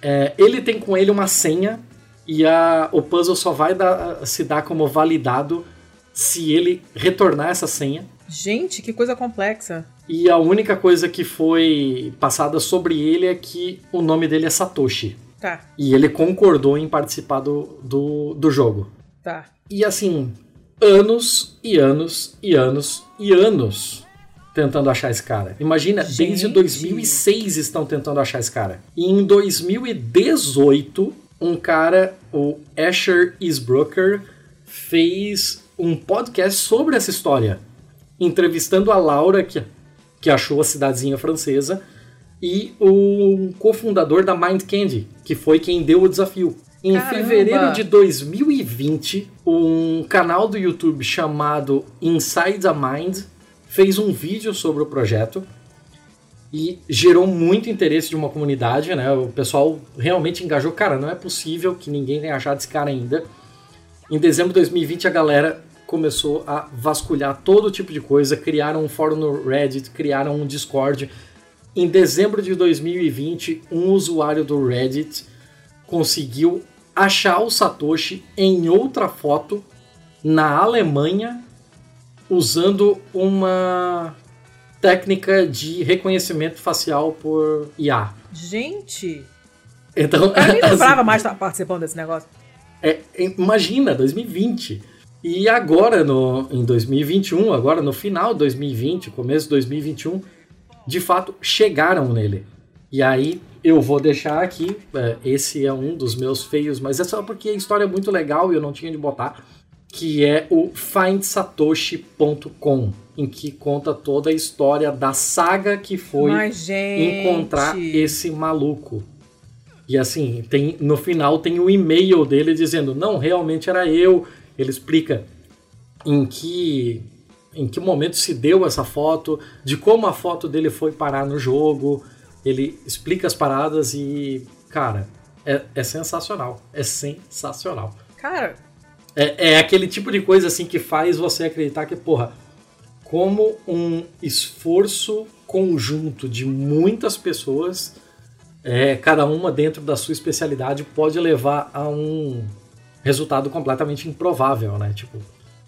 É, ele tem com ele uma senha e a, o puzzle só vai dar- se dar como validado se ele retornar essa senha. Gente, que coisa complexa. E a única coisa que foi passada sobre ele é que o nome dele é Satoshi. Tá, E ele concordou em participar do, do, do jogo. tá. E assim, anos e anos e anos e anos tentando achar esse cara. Imagina, desde Gente. 2006 estão tentando achar esse cara. E em 2018, um cara, o Asher Isbroker, fez um podcast sobre essa história, entrevistando a Laura, que, que achou a cidadezinha francesa, e o cofundador da Mind Candy, que foi quem deu o desafio. Em Caramba! fevereiro de 2020, um canal do YouTube chamado Inside the Mind fez um vídeo sobre o projeto e gerou muito interesse de uma comunidade, né? O pessoal realmente engajou. Cara, não é possível que ninguém tenha achado esse cara ainda. Em dezembro de 2020, a galera começou a vasculhar todo tipo de coisa, criaram um fórum no Reddit, criaram um Discord. Em dezembro de 2020, um usuário do Reddit conseguiu achar o Satoshi em outra foto na Alemanha usando uma técnica de reconhecimento facial por IA. Gente, Então, eu nem assim, lembrava mais estar participando desse negócio. é, imagina, 2020. E agora, no, em 2021, agora no final de 2020, começo de 2021, de fato chegaram nele. E aí eu vou deixar aqui, é, esse é um dos meus feios, mas é só porque a história é muito legal e eu não tinha de botar, que é o findsatoshi.com, em que conta toda a história da saga que foi Mas, encontrar esse maluco. E assim, tem no final tem o e-mail dele dizendo: "Não, realmente era eu". Ele explica em que em que momento se deu essa foto, de como a foto dele foi parar no jogo. Ele explica as paradas e, cara, é, é sensacional. É sensacional. Cara, É, é aquele tipo de coisa assim que faz você acreditar que, porra, como um esforço conjunto de muitas pessoas, é, cada uma dentro da sua especialidade, pode levar a um resultado completamente improvável, né? Tipo,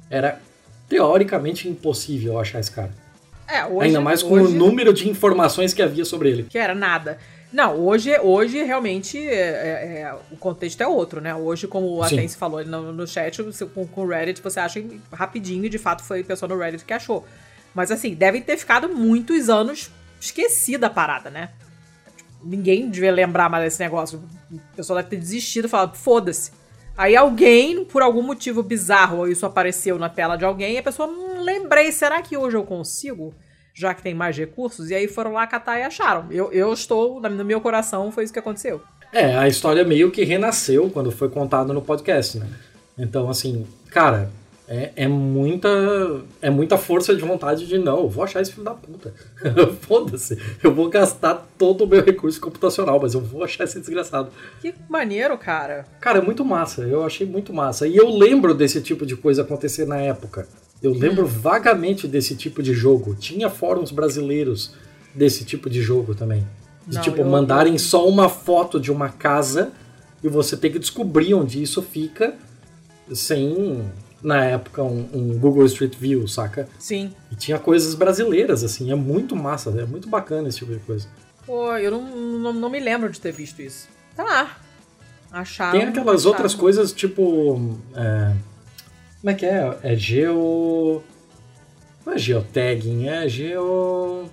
era teoricamente impossível achar esse cara. É, hoje... Ainda mais com hoje... o número de informações que havia sobre ele. que era nada. Não, hoje, hoje realmente é, é, é, o contexto é outro, né? Hoje, como a. Tense falou no, no chat, você- com, com o Reddit, você acha rapidinho e de fato foi a pessoa no Reddit que achou. Mas assim, devem ter ficado muitos anos esquecida a parada, né? Ninguém devia lembrar mais desse negócio. A pessoa deve ter desistido e falado, foda-se. Aí alguém, por algum motivo bizarro, isso apareceu na tela de alguém, e a pessoa, hum, lembrei, será que hoje eu consigo? Já que tem mais recursos, e aí foram lá catar e acharam. Eu, eu estou, no meu coração, foi isso que aconteceu. É, a história meio que renasceu quando foi contado no podcast, né? Então, assim, cara, é, é muita é muita força de vontade de não, eu vou achar esse filho da puta. Foda-se, eu vou gastar todo o meu recurso computacional, mas eu vou achar esse desgraçado. Que maneiro, cara. Cara, é muito massa, eu achei muito massa. E eu lembro desse tipo de coisa acontecer na época. Eu lembro vagamente desse tipo de jogo. Tinha fóruns brasileiros desse tipo de jogo também. De Não, tipo, mandarem só uma foto de uma casa e você tem que descobrir onde isso fica sem, na época, um, um Google Street View, saca? Sim. E tinha coisas brasileiras, assim, é muito massa, é muito bacana esse tipo de coisa. Pô, eu não, não, não me lembro de ter visto isso. Tá lá. Acharam. Tem aquelas acharam. outras coisas, tipo. é, como é que é? É geo. Não é geotagging, é geo.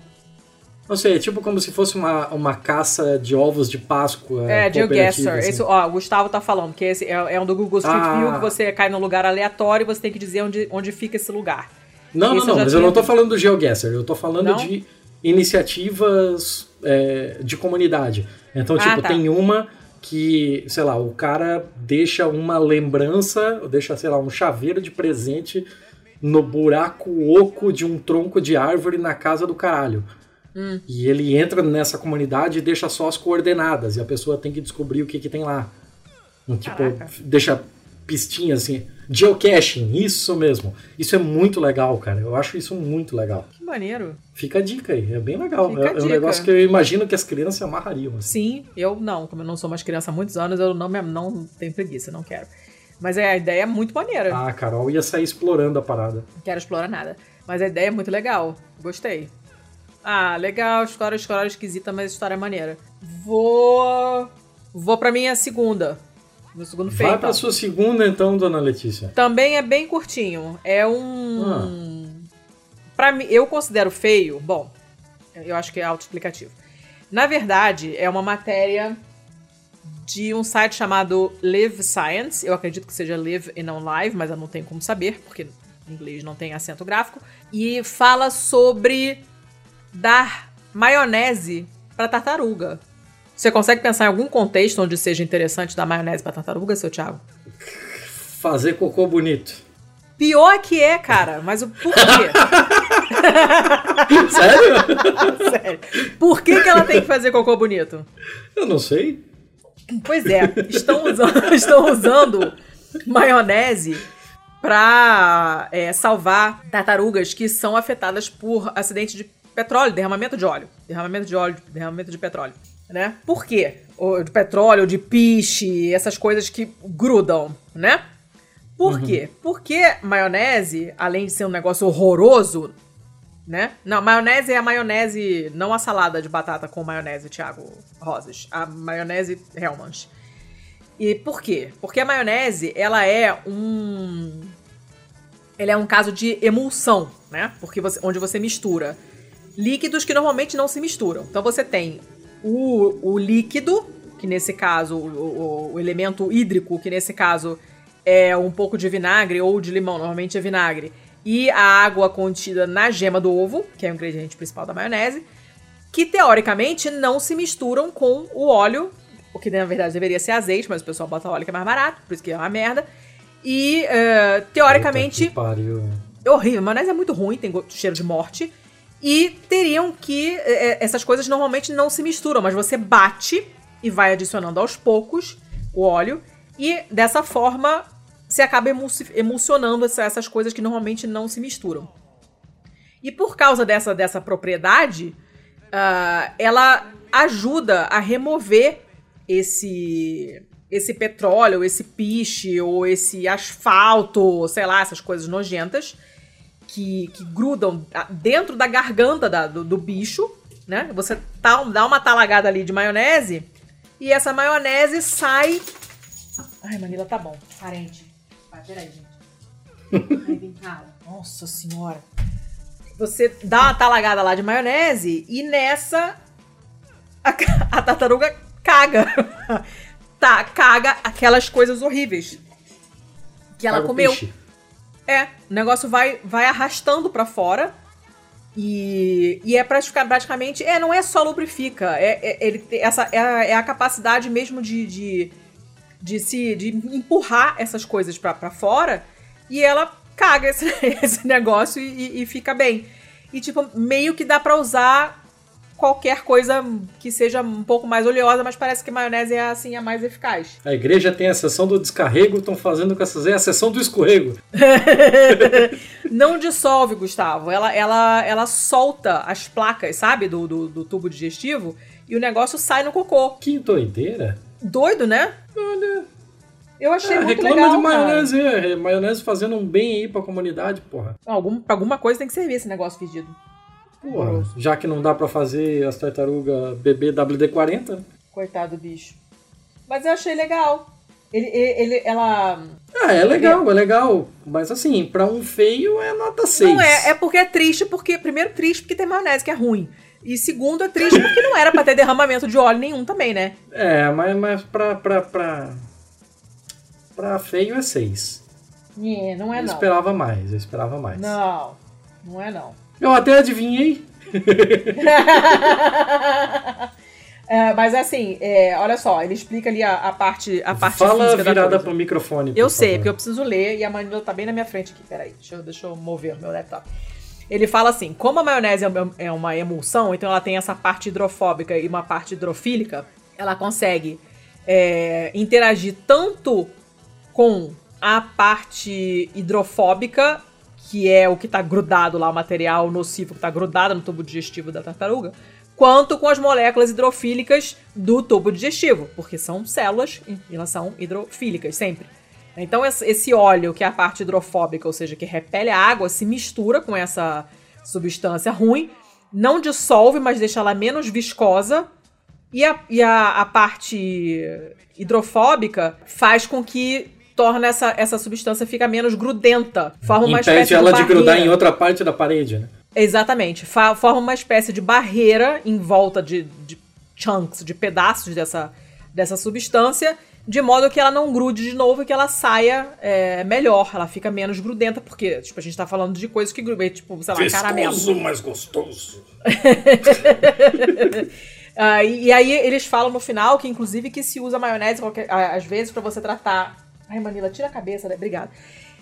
Não sei, é tipo como se fosse uma, uma caça de ovos de Páscoa. É, cooperativa, GeoGuessr. assim. Esse, ó, o Gustavo tá falando que esse é, é um do Google Street Ah. View que você cai num lugar aleatório e você tem que dizer onde, onde fica esse lugar. Não, Esse não, não, mas eu não tô falando do GeoGuessr, eu tô falando Não? de iniciativas é, de comunidade. Então, Ah, tipo, tá. tem uma que, sei lá, o cara deixa uma lembrança, deixa, sei lá, um chaveiro de presente no buraco oco de um tronco de árvore na casa do caralho. Hum. E ele entra nessa comunidade e deixa só as coordenadas, e a pessoa tem que descobrir o que, que tem lá. Um, Tipo, Caraca. deixa pistinhas assim. Geocaching, isso mesmo. Isso é muito legal, cara. Eu acho isso muito legal. Que maneiro. Fica a dica aí, é bem legal. Fica É, a é um negócio que eu imagino que as crianças se amarrariam. Assim. Sim, eu não. Como eu não sou mais criança há muitos anos, eu não, me- não tenho preguiça, não quero. Mas é, a ideia é muito maneira. Ah, a Carol ia sair explorando a parada. Não quero explorar nada. Mas a ideia é muito legal. Gostei. Ah, legal. História, história esquisita, mas história maneira. Vou. Vou pra minha segunda. Meu segundo feio. Vai pra então. sua segunda então, dona Letícia. Também é bem curtinho. É um. Pra mim, eu considero feio. Bom, eu acho que é autoexplicativo. Na verdade, é uma matéria de um site chamado Live Science. Eu acredito que seja Live e não Live, mas eu não tenho como saber, porque em inglês não tem acento gráfico. E fala sobre dar maionese para tartaruga. Você consegue pensar em algum contexto onde seja interessante dar maionese para tartaruga, seu Thiago? Fazer cocô bonito. Pior que é, cara, mas o por quê? Sério? Sério. Por que, que ela tem que fazer cocô bonito? eu não sei. Pois é, estão usando, estão usando maionese pra é, salvar tartarugas que são afetadas por acidente de petróleo, derramamento de óleo. Derramamento de óleo, derramamento de petróleo. Né? Por quê? Ou de petróleo, de piche, essas coisas que grudam, né? Por quê? Porque maionese, além de ser um negócio horroroso, né? Não, maionese é a maionese, não a salada de batata com maionese, Thiago Rosas. A maionese Hellmann's. E por quê? Porque a maionese, ela é um... Ela é um caso de emulsão, né? Porque você, onde você mistura líquidos que normalmente não se misturam. Então você tem o, o líquido, que nesse caso, o, o, elemento hídrico, que nesse caso é um pouco de vinagre ou de limão, normalmente é vinagre, e a água contida na gema do ovo, que é o ingrediente principal da maionese, que teoricamente não se misturam com o óleo, o que na verdade deveria ser azeite, mas o pessoal bota óleo que é mais barato, por isso que é uma merda. E uh, teoricamente. Pariu. É horrível, maionese é muito ruim, tem cheiro de morte. E teriam que. Eh, essas coisas normalmente não se misturam, mas você bate e vai adicionando aos poucos o óleo. E dessa forma você acaba emulsionando essas coisas que normalmente não se misturam. E por causa dessa, dessa propriedade, uh, ela ajuda a remover esse esse petróleo, esse piche ou esse asfalto, sei lá, essas coisas nojentas que, que grudam dentro da garganta da, do, do, bicho, né? Você tá, dá uma talagada ali de maionese e essa maionese sai. Ai, Manila, tá bom. Parente. Vai, peraí, gente. Ai, vem cá. Nossa senhora. Você dá uma talagada lá de maionese e nessa a, a tartaruga caga. tá, caga aquelas coisas horríveis que ela comeu. Peixe. É, o negócio vai, vai arrastando para fora. E, e é praticamente. É, não é só lubrifica. É, é ele, essa, é, a, é a capacidade mesmo de, de, de, se, de empurrar essas coisas para fora. E ela caga esse, esse negócio e, e, fica bem. E, tipo, meio que dá pra usar qualquer coisa que seja um pouco mais oleosa, mas parece que maionese é assim a mais eficaz. A igreja tem a sessão do descarrego, estão fazendo com essas é a sessão do escorrego. Não dissolve, Gustavo. Ela, ela, ela solta as placas, sabe, do, do, do tubo digestivo e o negócio sai no cocô. Que doideira. Doido, né? Olha. Eu achei é, muito reclama legal, de maionese, é, maionese fazendo um bem aí pra comunidade, porra. Algum, pra alguma coisa tem que servir esse negócio fedido. Porra, já que não dá para fazer as tartarugas bebê WD-40. Coitado do bicho. Mas eu achei legal. Ele, ele, ela. Ah, é legal, é legal. Mas assim, para um feio é nota 6. Não é, é porque é triste, porque. Primeiro, triste porque tem maionese, que é ruim. E segundo, é triste porque não era para ter derramamento de óleo nenhum também, né? É, mas, mas pra, pra, pra. Pra feio é 6. É, não é eu não. esperava mais, eu esperava mais. Não, não é não. Eu até adivinhei. é, mas assim, é, olha só, ele explica ali a, a parte, a parte Fala virada pro microfone. Eu sei, favor. porque eu preciso ler e a Manila tá bem na minha frente aqui. Peraí, deixa eu, deixa eu mover o meu laptop. Ele fala assim: como a maionese é uma emulsão, então ela tem essa parte hidrofóbica e uma parte hidrofílica, ela consegue é, interagir tanto com a parte hidrofóbica que é o que está grudado lá, o material nocivo que está grudado no tubo digestivo da tartaruga, quanto com as moléculas hidrofílicas do tubo digestivo, porque são células e elas são hidrofílicas sempre. Então esse óleo, que é a parte hidrofóbica, ou seja, que repele a água, se mistura com essa substância ruim, não dissolve, mas deixa ela menos viscosa. E a, e a, a parte hidrofóbica faz com que torna essa, essa substância fica menos grudenta. Forma uma Impede espécie ela de, de grudar em outra parte da parede, né? Exatamente. forma uma espécie de barreira em volta de, de chunks, de pedaços dessa, dessa substância, de modo que ela não grude de novo e que ela saia é, melhor, ela fica menos grudenta, porque tipo, a gente tá falando de coisas que grudem, tipo, sei lá, Viscoso, caramelo. mais gostoso. uh, e, e, aí eles falam no final que, inclusive, que se usa maionese qualquer, às vezes para você tratar Ai, Manila, tira a cabeça, né? Obrigada.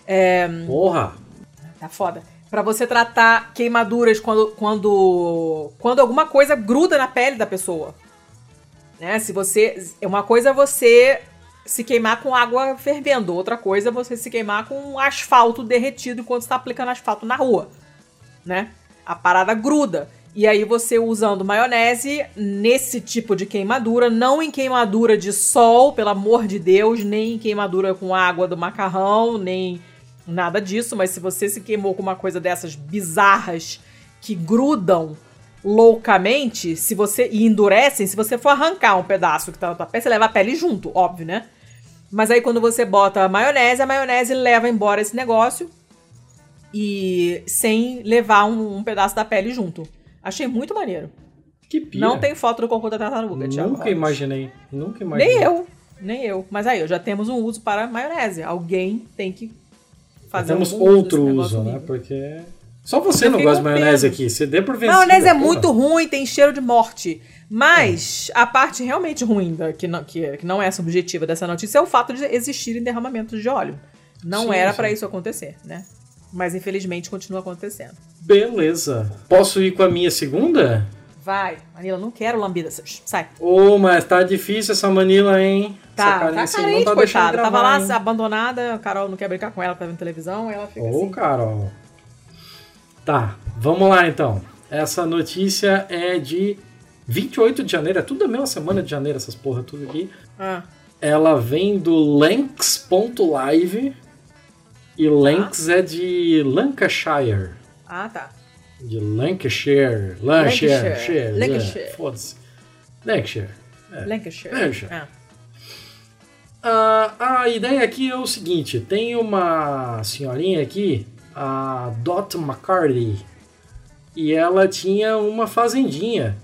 É... Porra! Tá foda. Pra você tratar queimaduras quando, quando, quando alguma coisa gruda na pele da pessoa. Né? Se você. Uma coisa é você se queimar com água fervendo, outra coisa é você se queimar com asfalto derretido enquanto está aplicando asfalto na rua. Né? A parada gruda. E aí você usando maionese nesse tipo de queimadura, não em queimadura de sol, pelo amor de Deus, nem em queimadura com água do macarrão, nem nada disso, mas se você se queimou com uma coisa dessas bizarras que grudam loucamente, se você e endurecem, se você for arrancar um pedaço que tá na tua pele, você leva a pele junto, óbvio, né? Mas aí quando você bota a maionese, a maionese leva embora esse negócio e sem levar um, um pedaço da pele junto. Achei muito maneiro. Que pira. Não tem foto do cocô da tartaruga, Thiago. Nunca Roberts. imaginei. Nunca imaginei. Nem eu. Nem eu. Mas aí, já temos um uso para maionese. Alguém tem que fazer Temos uso outro uso, né? Porque. Só você Eu não gosta de maionese aqui. Você dê por vencido. Maionese é porra. muito ruim, tem cheiro de morte. Mas a parte realmente ruim, da, que, não, que, que não é subjetiva dessa notícia, é o fato de existirem derramamentos de óleo. Não Sim, era pra isso acontecer, né? Mas infelizmente continua acontecendo. Beleza. Posso ir com a minha segunda? Vai, Manila, não quero lambida. Sai. Ô, mas tá difícil essa Manila, hein? Tá, essa tá assim, carente, tá coitada. Tava gravar, lá hein? abandonada, a Carol não quer brincar com ela, tá vendo televisão, ela fica Ô, assim. Carol. Tá, vamos lá então. Essa notícia é de 28 de janeiro, é tudo a mesma semana de janeiro, essas porra tudo aqui. Ah, Ela vem do Lanx.live e Lanx é de Lancashire. ah, tá. De Lancashire. Lancashire. Lancashire. Lancashire. Lancashire. é, Foda-se. Lancashire. Lancashire. Lancashire. Ah. Ah, a ideia aqui é o seguinte: tem uma senhorinha aqui, a Dot McCarty, e ela tinha uma fazendinha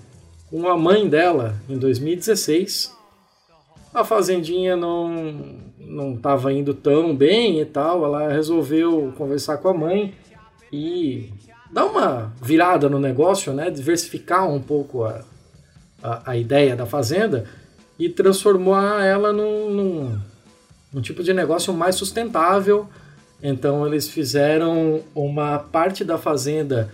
com a mãe dela em 2016. A fazendinha não não estava indo tão bem e tal. Ela resolveu conversar com a mãe e dar uma virada no negócio, né? Diversificar um pouco a, a, a ideia da fazenda e transformar ela num, num, num tipo de negócio mais sustentável. Então eles fizeram uma parte da fazenda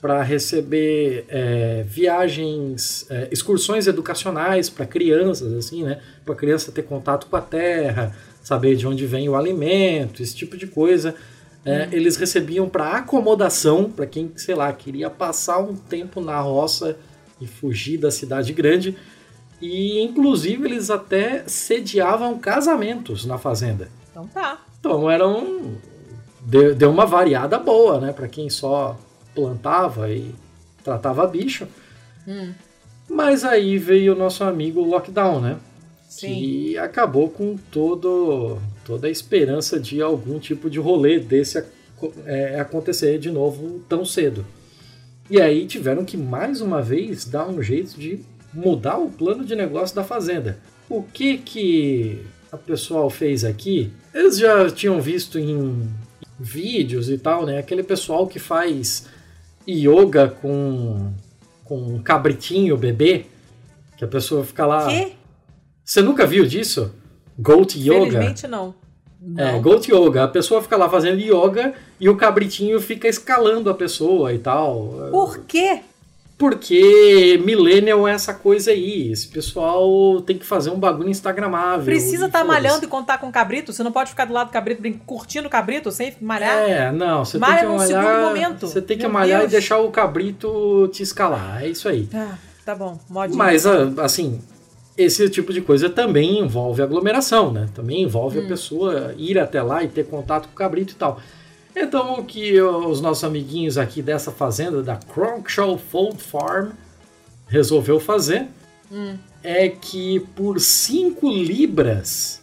para receber é, viagens, é, excursões educacionais para crianças, assim, né? Para a criança ter contato com a terra, saber de onde vem o alimento, esse tipo de coisa. É, Eles recebiam para acomodação, para quem, sei lá, queria passar um tempo na roça e fugir da cidade grande. E, inclusive, eles até sediavam casamentos na fazenda. Então tá. Então, era um... Deu, deu uma variada boa, né? Para quem só plantava e tratava bicho. Hum. Mas aí veio o nosso amigo lockdown, né? Sim. Que acabou com todo, toda a esperança de algum tipo de rolê desse é, acontecer de novo tão cedo. E aí tiveram que mais uma vez dar um jeito de mudar o plano de negócio da fazenda. O que que a pessoal fez aqui? Eles já tinham visto em vídeos e tal, né? Aquele pessoal que faz yoga com com um cabritinho bebê, que a pessoa fica lá. Que? Você nunca viu disso? Goat Yoga? Felizmente não. É, Não. Goat Yoga. A pessoa fica lá fazendo yoga e o cabritinho fica escalando a pessoa e tal. Por quê? Porque Millennial é essa coisa aí. Esse pessoal tem que fazer um bagulho instagramável. Precisa estar foda-se. malhando e contar com o cabrito? Você não pode ficar do lado do cabrito curtindo o cabrito sem malhar? É, não, você Malha tem que num malhar. segundo momento. Você tem que Meu malhar Deus. e deixar o cabrito te escalar. É isso aí. Tá, tá bom. Modinha. Mas, ah, assim, esse tipo de coisa também envolve aglomeração, né? Também envolve Hum. a pessoa ir até lá e ter contato com o cabrito e tal. Então, o que os nossos amiguinhos aqui dessa fazenda, da Cronkshaw Fold Farm, resolveu fazer Hum. é que por 5 libras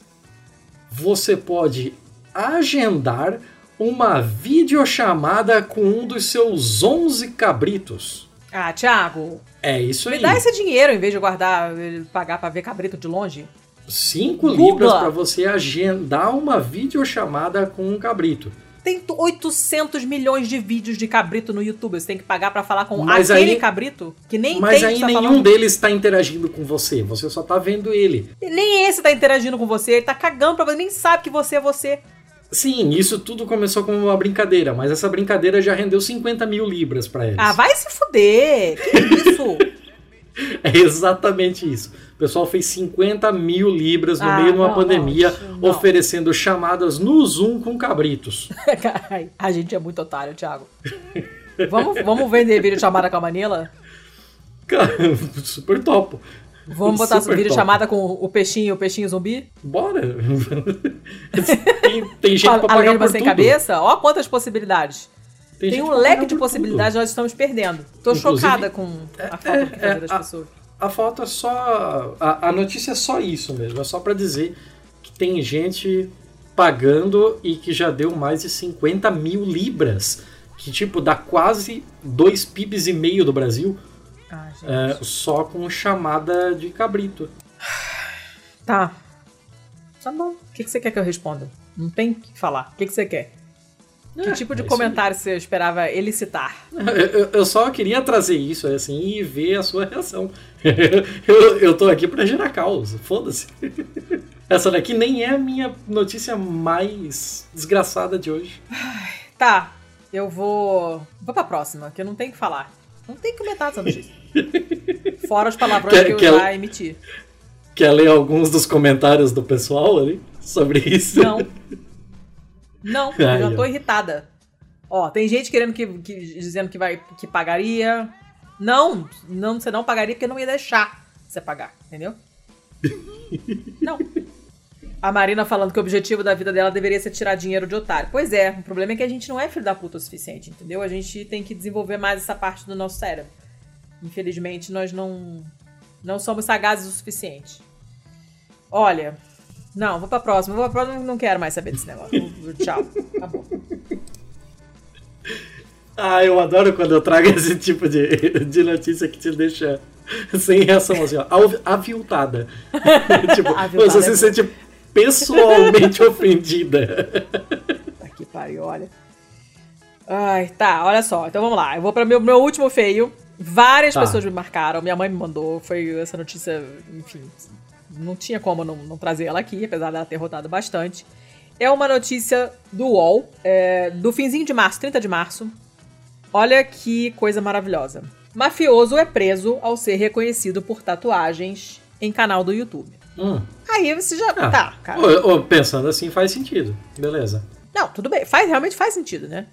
você pode agendar uma videochamada com um dos seus 11 cabritos. Ah, Thiago, É isso me aí. dá esse dinheiro em vez de guardar, pagar pra ver cabrito de longe. 5 Google. libras para você agendar uma videochamada com um cabrito. Tem 800 milhões de vídeos de cabrito no YouTube. Você tem que pagar pra falar com Mas aquele aí- cabrito que nem Mas tem aí tá nenhum falando. deles está interagindo com você, você só tá vendo ele. Nem esse tá interagindo com você, ele tá cagando pra você, nem sabe que você é você. Sim, isso tudo começou como uma brincadeira, mas essa brincadeira já rendeu 50 mil libras para eles. Ah, vai se fuder! Que isso? É exatamente isso. O pessoal fez 50 mil libras no Ah, meio de uma não, pandemia, não, oferecendo chamadas no Zoom com cabritos. A gente é muito otário, Thiago. Vamos, vamos vender vídeo chamada com a Manila? Cara, super topo. Vamos botar Super vídeo top. chamada com o peixinho, o peixinho zumbi? Bora. tem, tem gente pra a pagar lema por sem tudo. cabeça? Ó quantas possibilidades. Tem, gente um leque de possibilidades, nós estamos perdendo. Tô Inclusive, chocada com a falta do que é, das a- pessoas. tudo. A foto é só. A, a notícia é só isso mesmo. É só pra dizer que tem gente pagando e que já deu mais de 50 mil libras. Que, tipo, dá quase dois PIBs e meio do Brasil Ah, é, só com chamada de cabrito. Tá. Tá bom. O que, que você quer que eu responda? Não tem o que falar. O que, que você quer? Que É, tipo de é comentário você esperava ele citar? Eu, eu- eu só queria trazer isso assim e ver a sua reação. eu, eu tô aqui pra gerar caos, foda-se. Essa daqui nem é a minha notícia mais desgraçada de hoje. Tá, eu vou. Vou pra próxima, que eu não tenho o que falar. Não tem que comentar essa notícia. Fora os palavrões Quer- que eu já emiti. Quer ler alguns dos comentários do pessoal ali sobre isso? Não. Não, eu Ai, já tô ó. irritada. Ó, tem gente querendo que, que- dizendo que vai que pagaria. Não, não, você não pagaria porque eu não ia deixar você pagar, entendeu? Não. A Marina falando que o objetivo da vida dela deveria ser tirar dinheiro de otário. Pois é, o problema é que a gente não é filho da puta o suficiente, entendeu? A gente tem que desenvolver mais essa parte do nosso cérebro. Infelizmente, nós não não somos sagazes o suficiente. Olha, não, vou pra próxima. Vou pra próxima, não quero mais saber desse negócio. Tchau. Acabou. Ah, eu adoro quando eu trago esse tipo de, de notícia que te deixa sem reação, assim, ó, avi- aviltada. tipo, Aviltada você é se sente pessoalmente ofendida. Tá que pariu, olha. Ai, tá, olha só. Então vamos lá. Eu vou para meu, meu último feio. Várias Tá. pessoas me marcaram. Minha mãe me mandou. Foi essa notícia, enfim. Não tinha como não, não trazer ela aqui, apesar dela ter rodado bastante. É uma notícia do UOL, é, do finzinho de março, 30 de março. Olha que coisa maravilhosa. Mafioso é preso ao ser reconhecido por tatuagens em canal do YouTube. Hum. Aí você já. Ah, Tá, cara. ô, ô, pensando assim faz sentido. Beleza. Não, tudo bem. Faz, realmente faz sentido, né?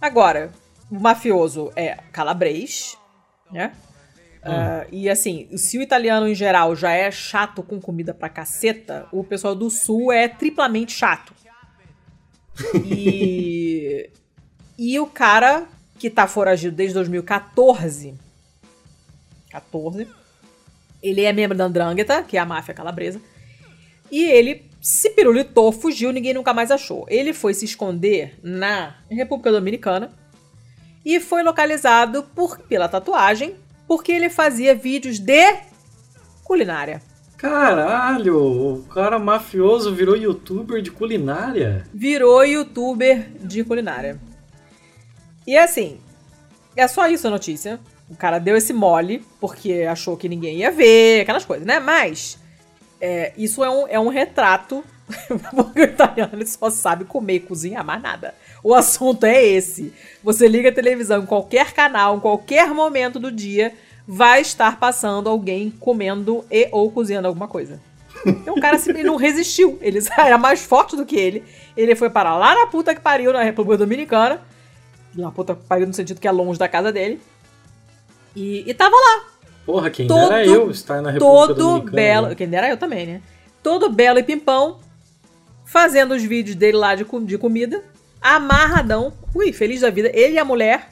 Agora, o mafioso é calabrês, né? Ah, e assim, se o italiano em geral já é chato com comida pra caceta, o pessoal do sul é triplamente chato. E. e o cara que tá foragido desde 2014. 14. Ele é membro da Andrangheta, que é a máfia calabresa. E ele se pirulitou, fugiu, ninguém nunca mais achou. Ele foi se esconder na República Dominicana e foi localizado por, pela tatuagem porque ele fazia vídeos de culinária. Caralho, o cara mafioso virou youtuber de culinária. Virou youtuber de culinária. E assim, é só isso a notícia. O cara deu esse mole porque achou que ninguém ia ver, aquelas coisas, né? Mas é, isso é um, é um retrato. porque o italiano só sabe comer cozinhar, mais nada. O assunto é esse. Você liga a televisão em qualquer canal, em qualquer momento do dia, vai estar passando alguém comendo e ou cozinhando alguma coisa. Então o cara simplesmente não resistiu. Ele era mais forte do que ele. Ele foi parar lá na puta que pariu, na República Dominicana. Na puta que pariu no sentido que é longe da casa dele. E, e tava lá, Porra, quem Todo- dera eu estar na República todo Dominicana. belo. né? Quem dera eu também, né? Todo belo e pimpão, fazendo os vídeos dele lá de, de comida, amarradão. Ui, feliz da vida. Ele e a mulher,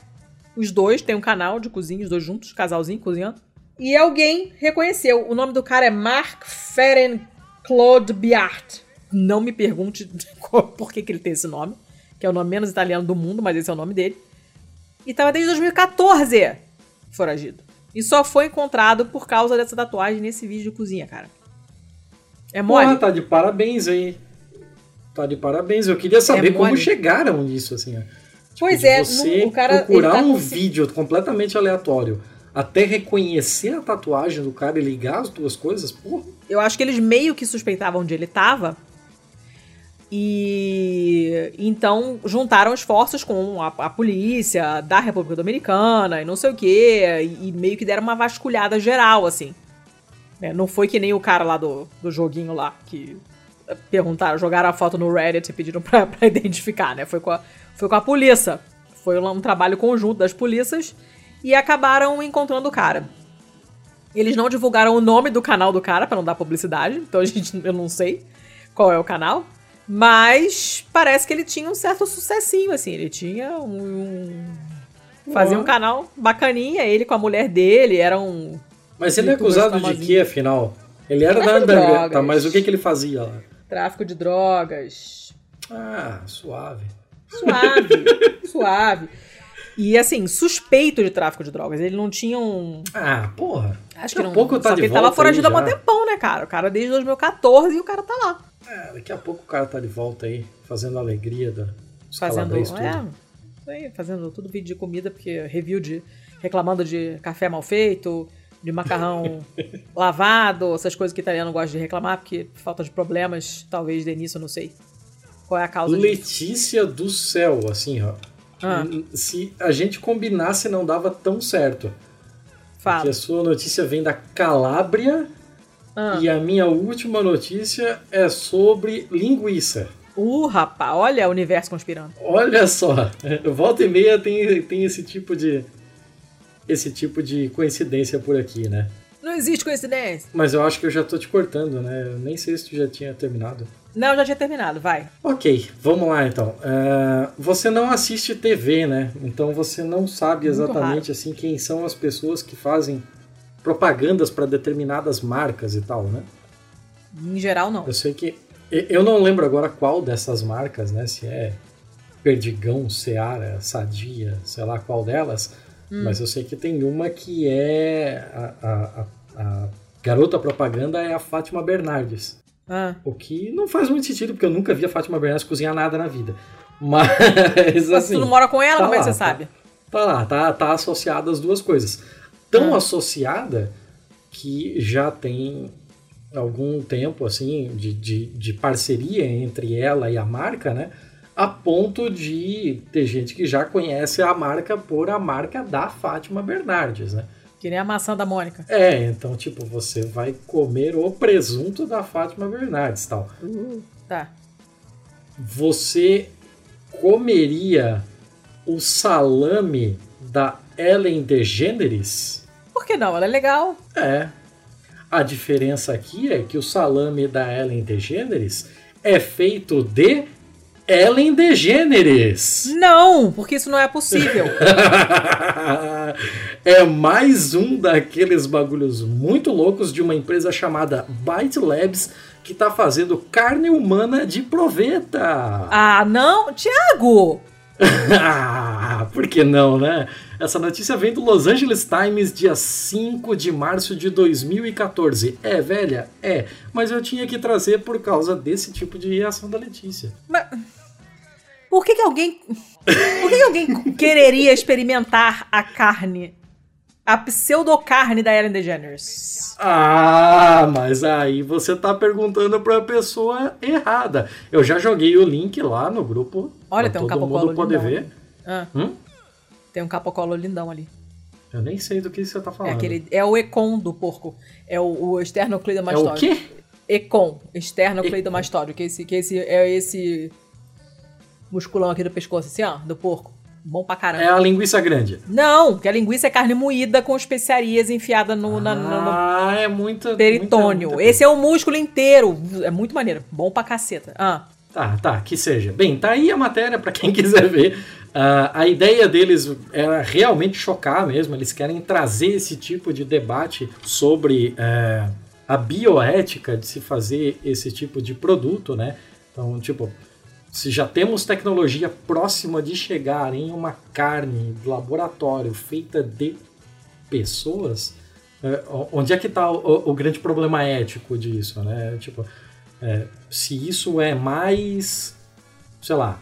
os dois, tem um canal de cozinha, os dois juntos, casalzinho, cozinhando. E alguém reconheceu. O nome do cara é Marc Ferenc Claude Biart. Não me pergunte qual- por que, que ele tem esse nome, que é o nome menos italiano do mundo, mas esse é o nome dele. E tava desde 2014 foragido. E só foi encontrado por causa dessa tatuagem nesse vídeo de cozinha, cara. É mole. Porra, tá de parabéns aí. Tá de parabéns. Eu queria saber É como chegaram nisso, assim. Tipo, Pois é, você no- o cara, procurar tá um com- vídeo completamente aleatório até reconhecer a tatuagem do cara e ligar as duas coisas, porra. Eu acho que eles meio que suspeitavam onde ele tava. E então juntaram esforços com a, a polícia da República Dominicana e não sei o quê. E, e meio que deram uma vasculhada geral, assim. né? Não foi que nem o cara lá do, do joguinho lá, que eh, perguntaram, jogaram a foto no Reddit e pediram pra, pra identificar, né? Foi com, a, foi com a polícia. Foi um, um trabalho conjunto das polícias e acabaram encontrando o cara. Eles não divulgaram o nome do canal do cara pra não dar publicidade, então a gente eu não sei qual é o canal, mas parece que ele tinha um certo sucessinho assim, ele tinha um, um- fazia um canal bacaninha, ele com a mulher dele, era um Mas ele é acusado de quê, afinal? Ele era da Tráfico de Andrangheta, drogas. mas o que, que ele fazia lá? tráfico de drogas. Ah, suave. Suave, suave. E assim, suspeito de tráfico de drogas. Ele não tinha um. Ah, porra. Acho que não. pouco tá Só de que ele tava foragido há um tempão, né, cara? O cara desde 2014 e o cara tá lá. É, daqui a pouco o cara tá de volta aí, fazendo a alegria da, Fazendo. É, fazendo tudo vídeo de comida, porque review de. reclamando de café mal feito, de macarrão lavado, essas coisas que italiano gosta de reclamar, porque falta de problemas, talvez nisso, eu não sei. Qual é a causa disso. Letícia do céu, assim, ó. Ah. Se a gente combinasse, não dava tão certo. Fala. Que a sua notícia vem da Calábria Ah. e a minha última notícia é sobre linguiça. Uh, rapaz, olha o universo conspirando. Olha só, volta e meia tem, tem esse tipo de esse tipo de coincidência por aqui, né? Não existe coincidência. Mas eu acho que eu já tô te cortando, né? Eu nem sei se tu já tinha terminado. Não, já tinha terminado, vai. Ok, vamos lá então. Ah, você não assiste TV, né? Então você não sabe exatamente assim quem são as pessoas que fazem propagandas para determinadas marcas e tal, né? Em geral, não. Eu sei que eu não lembro agora qual dessas marcas, né? Se é Perdigão, Seara, Sadia, sei lá qual delas. Mas eu sei que tem uma que é a, a- a- garota propaganda é a Fátima Bernardes. Ah. O que não faz muito sentido, porque eu nunca vi a Fátima Bernardes cozinhar nada na vida. Mas, Mas assim, tu não mora com ela, tá como é que você tá. sabe? tá lá, tá, tá associada as duas coisas. Tão Ah. associada que já tem algum tempo, assim, de, de, de parceria entre ela e a marca, né? A ponto de ter gente que já conhece a marca por a marca da Fátima Bernardes, né? Que nem a maçã da Mônica. É, então, tipo, você vai comer o presunto da Fátima Bernardes tal. Tá. Você comeria o salame da Ellen DeGeneres? Por que não? Ela é legal. É. A diferença aqui é que o salame da Ellen DeGeneres é feito de Ellen DeGeneres. Não, porque isso não é possível. é mais um daqueles bagulhos muito loucos de uma empresa chamada Byte Labs que tá fazendo carne humana de proveta. ah, não? Tiago! Ah, por que não, né? Essa notícia vem do Los Angeles Times, dia 5 de março de 2014. É, velha? É. Mas eu tinha que trazer por causa desse tipo de reação da Letícia. Mas... Por que, que alguém. Por que, que alguém quereria experimentar a carne? A pseudocarne da Ellen DeGeneres? Ah, mas aí você tá perguntando pra pessoa errada. Eu já joguei o link lá no grupo. Olha, tem um todo mundo poder lindão ver. Ah, Hum? Tem um capocolo lindão ali. Eu nem sei do que você tá É, falando. aquele, é o Econ do porco. É o, o É esternocleidomastóide. o quê? Econ, esternocleidomastóide, que esse, que esse é esse musculão aqui do pescoço, assim, ó, do porco. Bom pra caramba. É a linguiça grande. Não, que a linguiça é carne moída com especiarias enfiada no, na- no- no ah, é muita. peritônio. muita- muita Esse é o músculo inteiro. É muito maneiro. Bom pra caceta. Ah, Tá, tá, que seja. Bem, tá aí a matéria para quem quiser ver. Ah, a ideia deles era realmente chocar mesmo. Eles querem trazer esse tipo de debate sobre eh, a bioética de se fazer esse tipo de produto, né? Então, tipo, se já temos tecnologia próxima de chegar em uma carne do laboratório feita de pessoas, eh, onde é que está o, o grande problema ético disso, né? Tipo, é, se isso é mais, sei lá,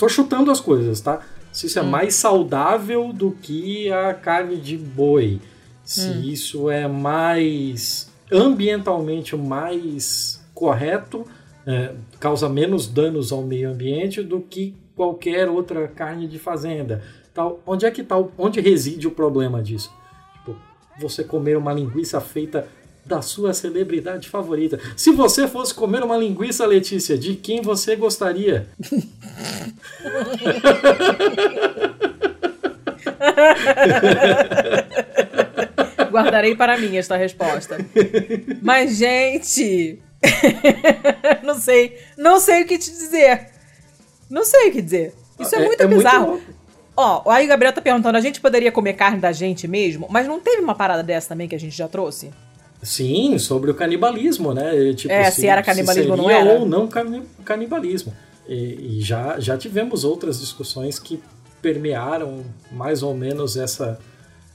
tô chutando as coisas, tá? Se isso é mais saudável do que a carne de boi, se isso é mais ambientalmente mais correto, é, causa menos danos ao meio ambiente do que qualquer outra carne de fazenda. Tal, onde é que tá, o- onde reside o problema disso? Tipo, você comer uma linguiça feita da sua celebridade favorita. Se você fosse comer uma linguiça, Letícia, de quem você gostaria? guardarei para mim esta resposta. Mas, gente. não sei. Não sei o que te dizer. Não sei o que dizer. Isso é, muito bizarro. louco. Ó, aí o Gabriel tá perguntando: a gente poderia comer carne da gente mesmo? Mas não teve uma parada dessa também que a gente já trouxe? Sim, sobre o canibalismo, né? Tipo, É, se era canibalismo ou não era. ou não cani- canibalismo. E, e já, já tivemos outras discussões que permearam mais ou menos essa,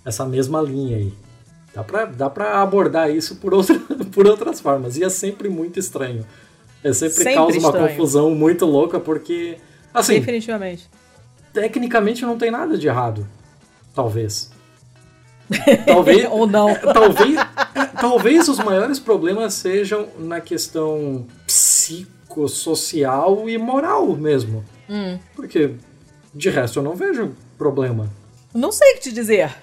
essa mesma linha aí. Dá pra, dá pra abordar isso por, outra, por outras formas. E é sempre muito estranho. É sempre, Sempre causa uma estranho. confusão muito louca, porque. Assim, Definitivamente. tecnicamente não tem nada de errado. Talvez. Talvez. Ou não. talvez, talvez os maiores problemas sejam na questão psicossocial e moral mesmo. Hum. Porque de resto eu não vejo problema. Não sei o que te dizer.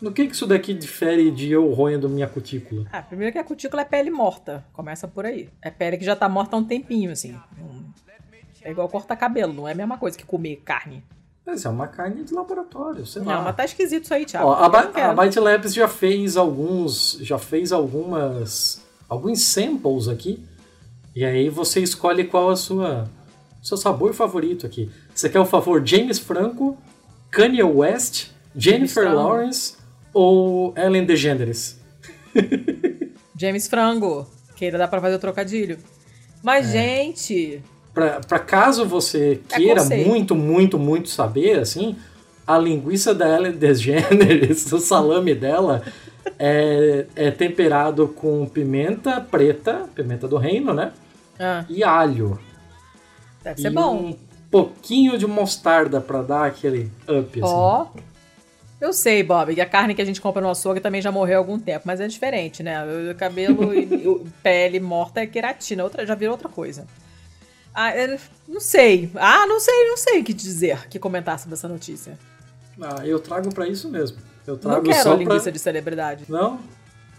No que, que isso daqui difere de eu roendo minha cutícula? Ah, primeiro que a cutícula é pele morta. Começa por aí. É pele que já tá morta há um tempinho, assim. Hum. É igual cortar cabelo, não é a mesma coisa que comer carne. Mas é uma carne de laboratório, sei lá. Não, mas tá esquisito isso aí, Thiago. Ó, a, Ba- não a Byte Labs já fez alguns, já fez algumas, alguns samples aqui. E aí você escolhe qual a sua seu sabor favorito aqui. Você quer o favor James Franco, Kanye West, Jennifer Franco. Lawrence ou Ellen DeGeneres? James Frango. Que ainda dá pra fazer o trocadilho. Mas, É. gente. Pra, pra caso você É queira conceito. muito, muito, muito saber, assim, a linguiça da Ellen DeGeneres, o salame dela, é, é temperado com pimenta preta, pimenta do reino, né? Ah, E alho. deve e ser bom. um pouquinho de mostarda pra dar aquele up, assim. Ó. Eu sei, Bob, que a carne que a gente compra no açougue também já morreu há algum tempo, mas é diferente, né? O cabelo e pele morta é queratina, outra, já virou outra coisa. Ah, eu não sei. Ah, não sei, não sei o que dizer, que comentar sobre essa notícia. Ah, eu trago pra isso mesmo. Eu Não trago quero só a linguiça pra... de celebridade. Não?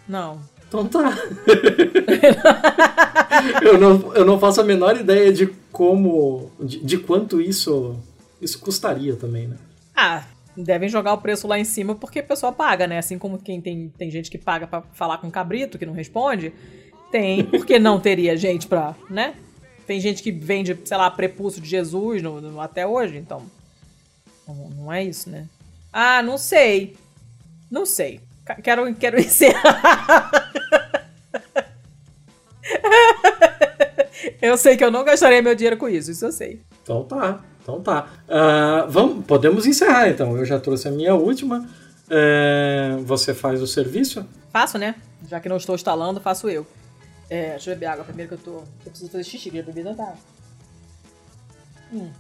Não. Então tá. eu, não, eu não faço a menor ideia de como. de, de quanto isso, isso custaria também, né? Ah, devem jogar o preço lá em cima porque a pessoa paga, né? Assim como quem tem, tem gente que paga pra falar com cabrito, que não responde, tem. Porque não teria gente pra, né? Tem gente que vende, sei lá, prepúcio de Jesus no- no- até hoje, então. Não, é isso, né? Ah, não sei. Não sei. Quero, quero encerrar. eu sei que eu não gastaria meu dinheiro com isso, isso eu sei. Então tá, então tá. Ah, vamos, podemos encerrar então. Eu já trouxe a minha última. É, você faz o serviço? Faço, né? Já que não estou instalando, faço eu. É, deixa eu beber água primeiro que eu tô. Eu preciso fazer xixi, que já bebi tanta água. Hum.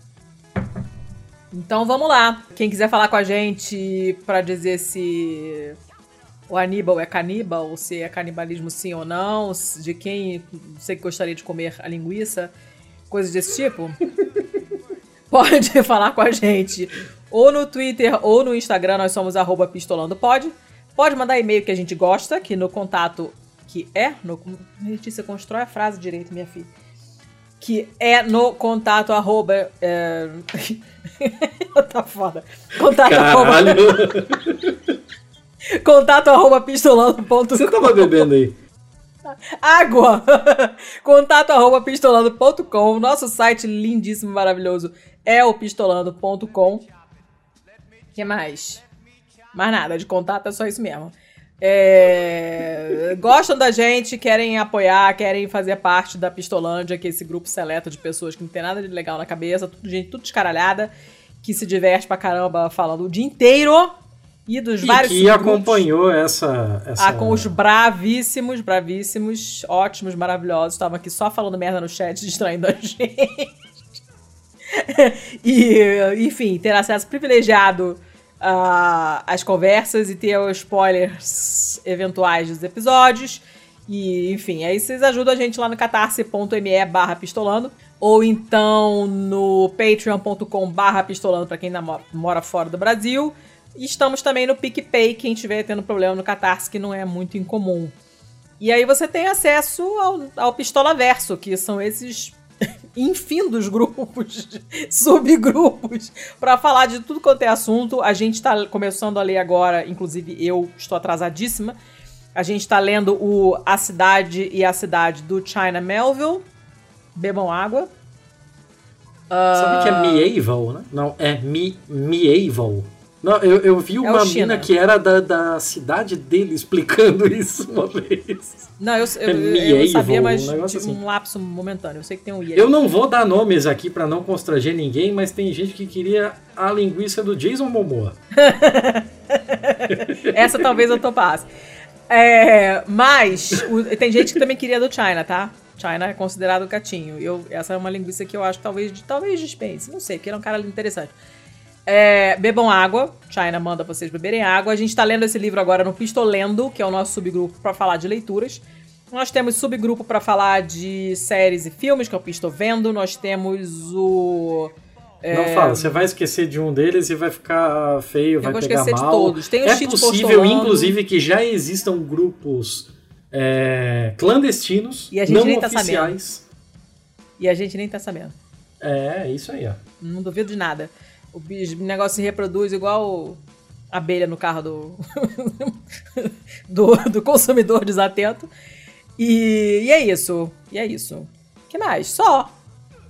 Então vamos lá. Quem quiser falar com a gente pra dizer se o Aníbal é caníbal, ou se é canibalismo sim ou não, de quem você gostaria de comer a linguiça, coisas desse tipo, pode falar com a gente. Ou no Twitter ou no Instagram, nós somos arroba pistolandopod. Pode mandar e-mail que a gente gosta, que no contato que é no Letícia constrói a frase direito, minha filha. Que é no contato arroba é... tá foda. Contato arroba, Caralho! contato arroba pistolando.com Você tava bebendo aí? Água! Contato arroba pistolando.com. Nosso site lindíssimo, maravilhoso é o pistolando.com. que mais? Mais nada, de contato é só isso mesmo. É, Gostam da gente, querem apoiar, querem fazer parte da Pistolândia, que é esse grupo seleto de pessoas que não tem nada de legal na cabeça, tudo, gente tudo descaralhada, que se diverte pra caramba falando o dia inteiro e dos E vários subgrupos. acompanhou essa. essa... Ah, com os bravíssimos, bravíssimos, ótimos, maravilhosos. Estavam aqui só falando merda no chat, distraindo a gente. e, enfim, ter acesso privilegiado ah, às conversas e ter os spoilers eventuais dos episódios. E, enfim, aí vocês ajudam a gente lá no catarse.me barra pistolando. Ou então no patreon.com barra pistolando pra quem mora fora do Brasil. E estamos também no PicPay, quem estiver tendo problema no Catarse, que não é muito incomum. E aí você tem acesso ao, ao Pistola Verso, que são esses infindos grupos, subgrupos, para falar de tudo quanto é assunto. A gente tá começando a ler agora, inclusive eu estou atrasadíssima. A gente tá lendo o A Cidade e a Cidade do China Melville. Bebam água. Sabe que é medieval, né? Não, é mi, medieval. Não, eu, eu vi uma China. mina que era da, da cidade dele explicando isso uma vez. Não, eu, eu, É eu, Mievo, sabia, mas um assim. um lapso momentâneo. Eu sei que tem um. Eu não vou dar nomes aqui pra não constranger ninguém, mas tem gente que queria a linguiça do Jason Momoa. Essa talvez eu topasse. É, mas o- tem gente que também queria do China, tá? China é considerado gatinho. Eu, essa é uma linguiça que eu acho que talvez, talvez dispense. Não sei, porque ele é um cara interessante. É, bebam água. China manda vocês beberem água. A gente tá lendo esse livro agora no Pistolendo, que é o nosso subgrupo para falar de leituras. Nós temos subgrupo para falar de séries e filmes, que é o Pistovendo. Nós temos o. Não fala, você vai esquecer de um deles e vai ficar feio, vai vou pegar esquecer de mal. todos. Tem é possível, inclusive, que já existam grupos é, clandestinos, E não tá oficiais. E a gente nem tá sabendo. É, é isso aí, ó. Não duvido de nada. O negócio se reproduz igual abelha no carro do, do, do consumidor desatento. E, e é isso. E é isso. que mais? Só.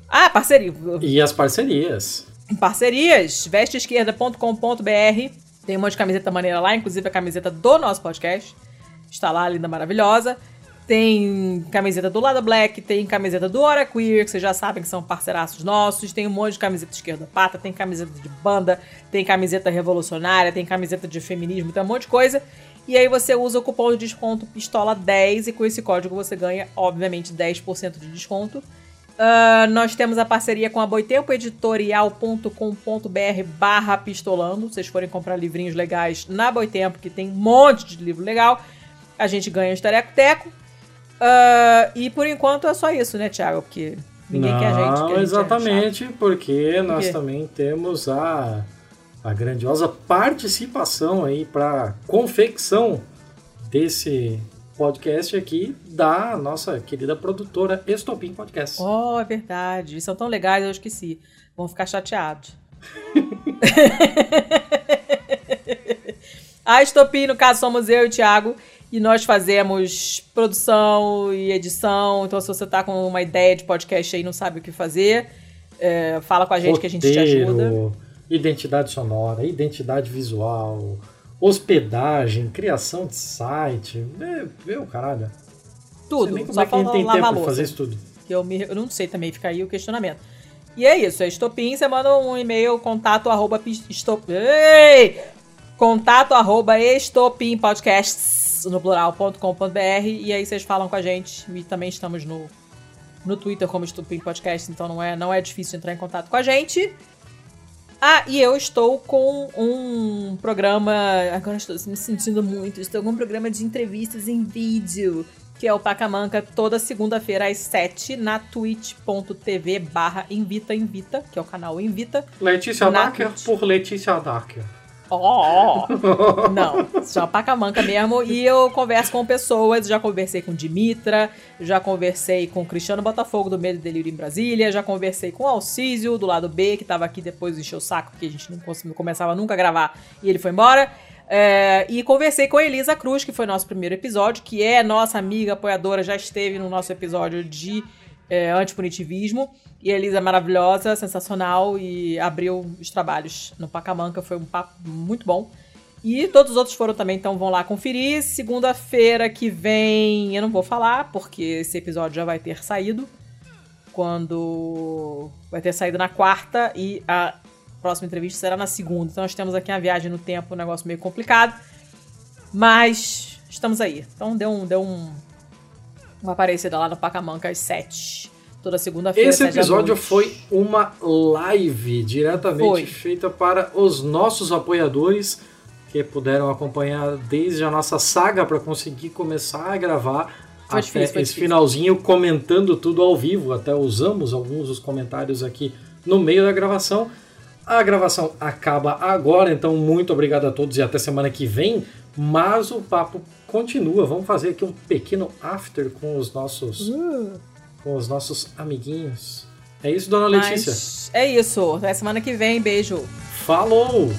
Ah, parceria. E as parcerias. Parcerias. Vesteesquerda.com.br. Tem um monte de camiseta maneira lá, inclusive a camiseta do nosso podcast. Está lá, linda, maravilhosa. Tem camiseta do Lado Black, tem camiseta do Hora Queer, que vocês já sabem que são parceiraços nossos. Tem um monte de camiseta esquerda pata, tem camiseta de banda, tem camiseta revolucionária, tem camiseta de feminismo, tem um monte de coisa. E aí você usa o cupom de desconto PISTOLA10 e com esse código você ganha, obviamente, 10% de desconto. Ah, nós temos a parceria com a boitempoeditorial.com.br barra pistolando. Se vocês forem comprar livrinhos legais na Boitempo, que tem um monte de livro legal, a gente ganha um estareco-teco. Ah, e por enquanto é só isso, né, Thiago? Porque ninguém não, quer a gente. que a gente é exatamente, porque nós quê? também temos a, a grandiosa participação aí para confecção desse podcast aqui da nossa querida produtora Estopim Podcast. Oh, é verdade. São tão legais, eu esqueci. Vão ficar chateados. a Estopim, no caso, somos eu e o Thiago. E nós fazemos produção e edição. Então, se você tá com uma ideia de podcast aí e não sabe o que fazer, é, fala com a gente que a gente te ajuda. Roteiro, Identidade sonora, identidade visual, hospedagem, criação de site. Meu caralho. Tudo. nem como Só é falta tem lavar tempo a de louça. fazer isso tudo. Que eu, me, eu não sei também, fica aí o questionamento. E é isso, é estopim, você manda um e-mail, contato arroba pis- estop... Ei! Contato arroba estopimpodcasts, no plural.com.br, e aí vocês falam com a gente, e também estamos no, no Twitter como Estopim Podcast, então não é, não é difícil entrar em contato com a gente. Ah, e eu estou com um programa. Agora estou me sentindo muito. Estou com um programa de entrevistas em vídeo, que é o Pacamanca, toda segunda-feira às 7 na twitch.tv barra Invita Invita, que é o canal Invita. Letícia Na Dacker Twitch. por Letícia Dacker. Ó! Não, chama Pacamanca mesmo. E eu converso com pessoas. Já conversei com Dimitra, já conversei com Cristiano Botafogo do Medo e Delírio em Brasília, já conversei com Alcísio do lado B, que tava aqui depois encheu o saco, porque a gente não começava nunca a gravar e ele foi embora. É, e conversei com a Elisa Cruz, que foi nosso primeiro episódio, que é nossa amiga apoiadora, já esteve no nosso episódio de é, antipunitivismo. E a Elisa é maravilhosa, sensacional e abriu os trabalhos no Pacamanca. Foi um papo muito bom. E todos os outros foram também, então vão lá conferir. Segunda-feira que vem, eu não vou falar, porque esse episódio já vai ter saído. Quando. Vai ter saído na quarta e a próxima entrevista será na segunda. Então nós temos aqui uma viagem no tempo, um negócio meio complicado. Mas estamos aí. Então deu um. Deu um uma aparecida lá no Pacamanca às sete. Toda segunda-feira. Esse episódio foi uma live diretamente Foi. feita para os nossos apoiadores que puderam acompanhar desde a nossa saga para conseguir começar a gravar Foi até difícil, esse difícil. finalzinho comentando tudo ao vivo. Até usamos alguns dos comentários aqui no meio da gravação. A gravação acaba agora, então muito obrigado a todos e até semana que vem. Mas o papo continua. Vamos fazer aqui um pequeno after com os nossos com os nossos amiguinhos. É isso, dona Letícia? Mas é isso. Até semana que vem. Beijo. Falou!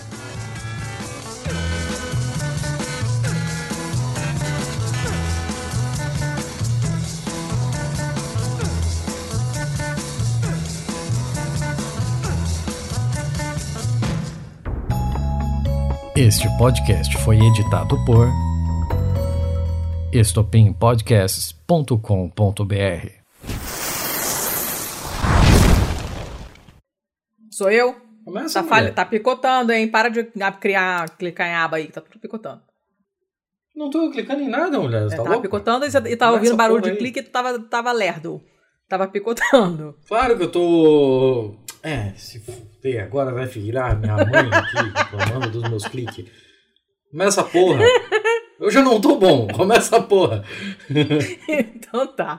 Este podcast foi editado por estopimpodcasts.com.br. Sou eu? Começa, Tá, falha, tá picotando, hein? Para de criar, clicar em aba aí, tá tudo picotando. Não tô clicando em nada, mulher. Você É, tá tava picotando e, você- e tava Começa ouvindo barulho de aí. clique e tu tava, tava lerdo. Tava picotando. Claro que eu tô. É, se fuder, agora vai virar minha mãe aqui reclamando dos meus cliques. Começa a porra. Eu já não tô bom, começa a porra. então tá.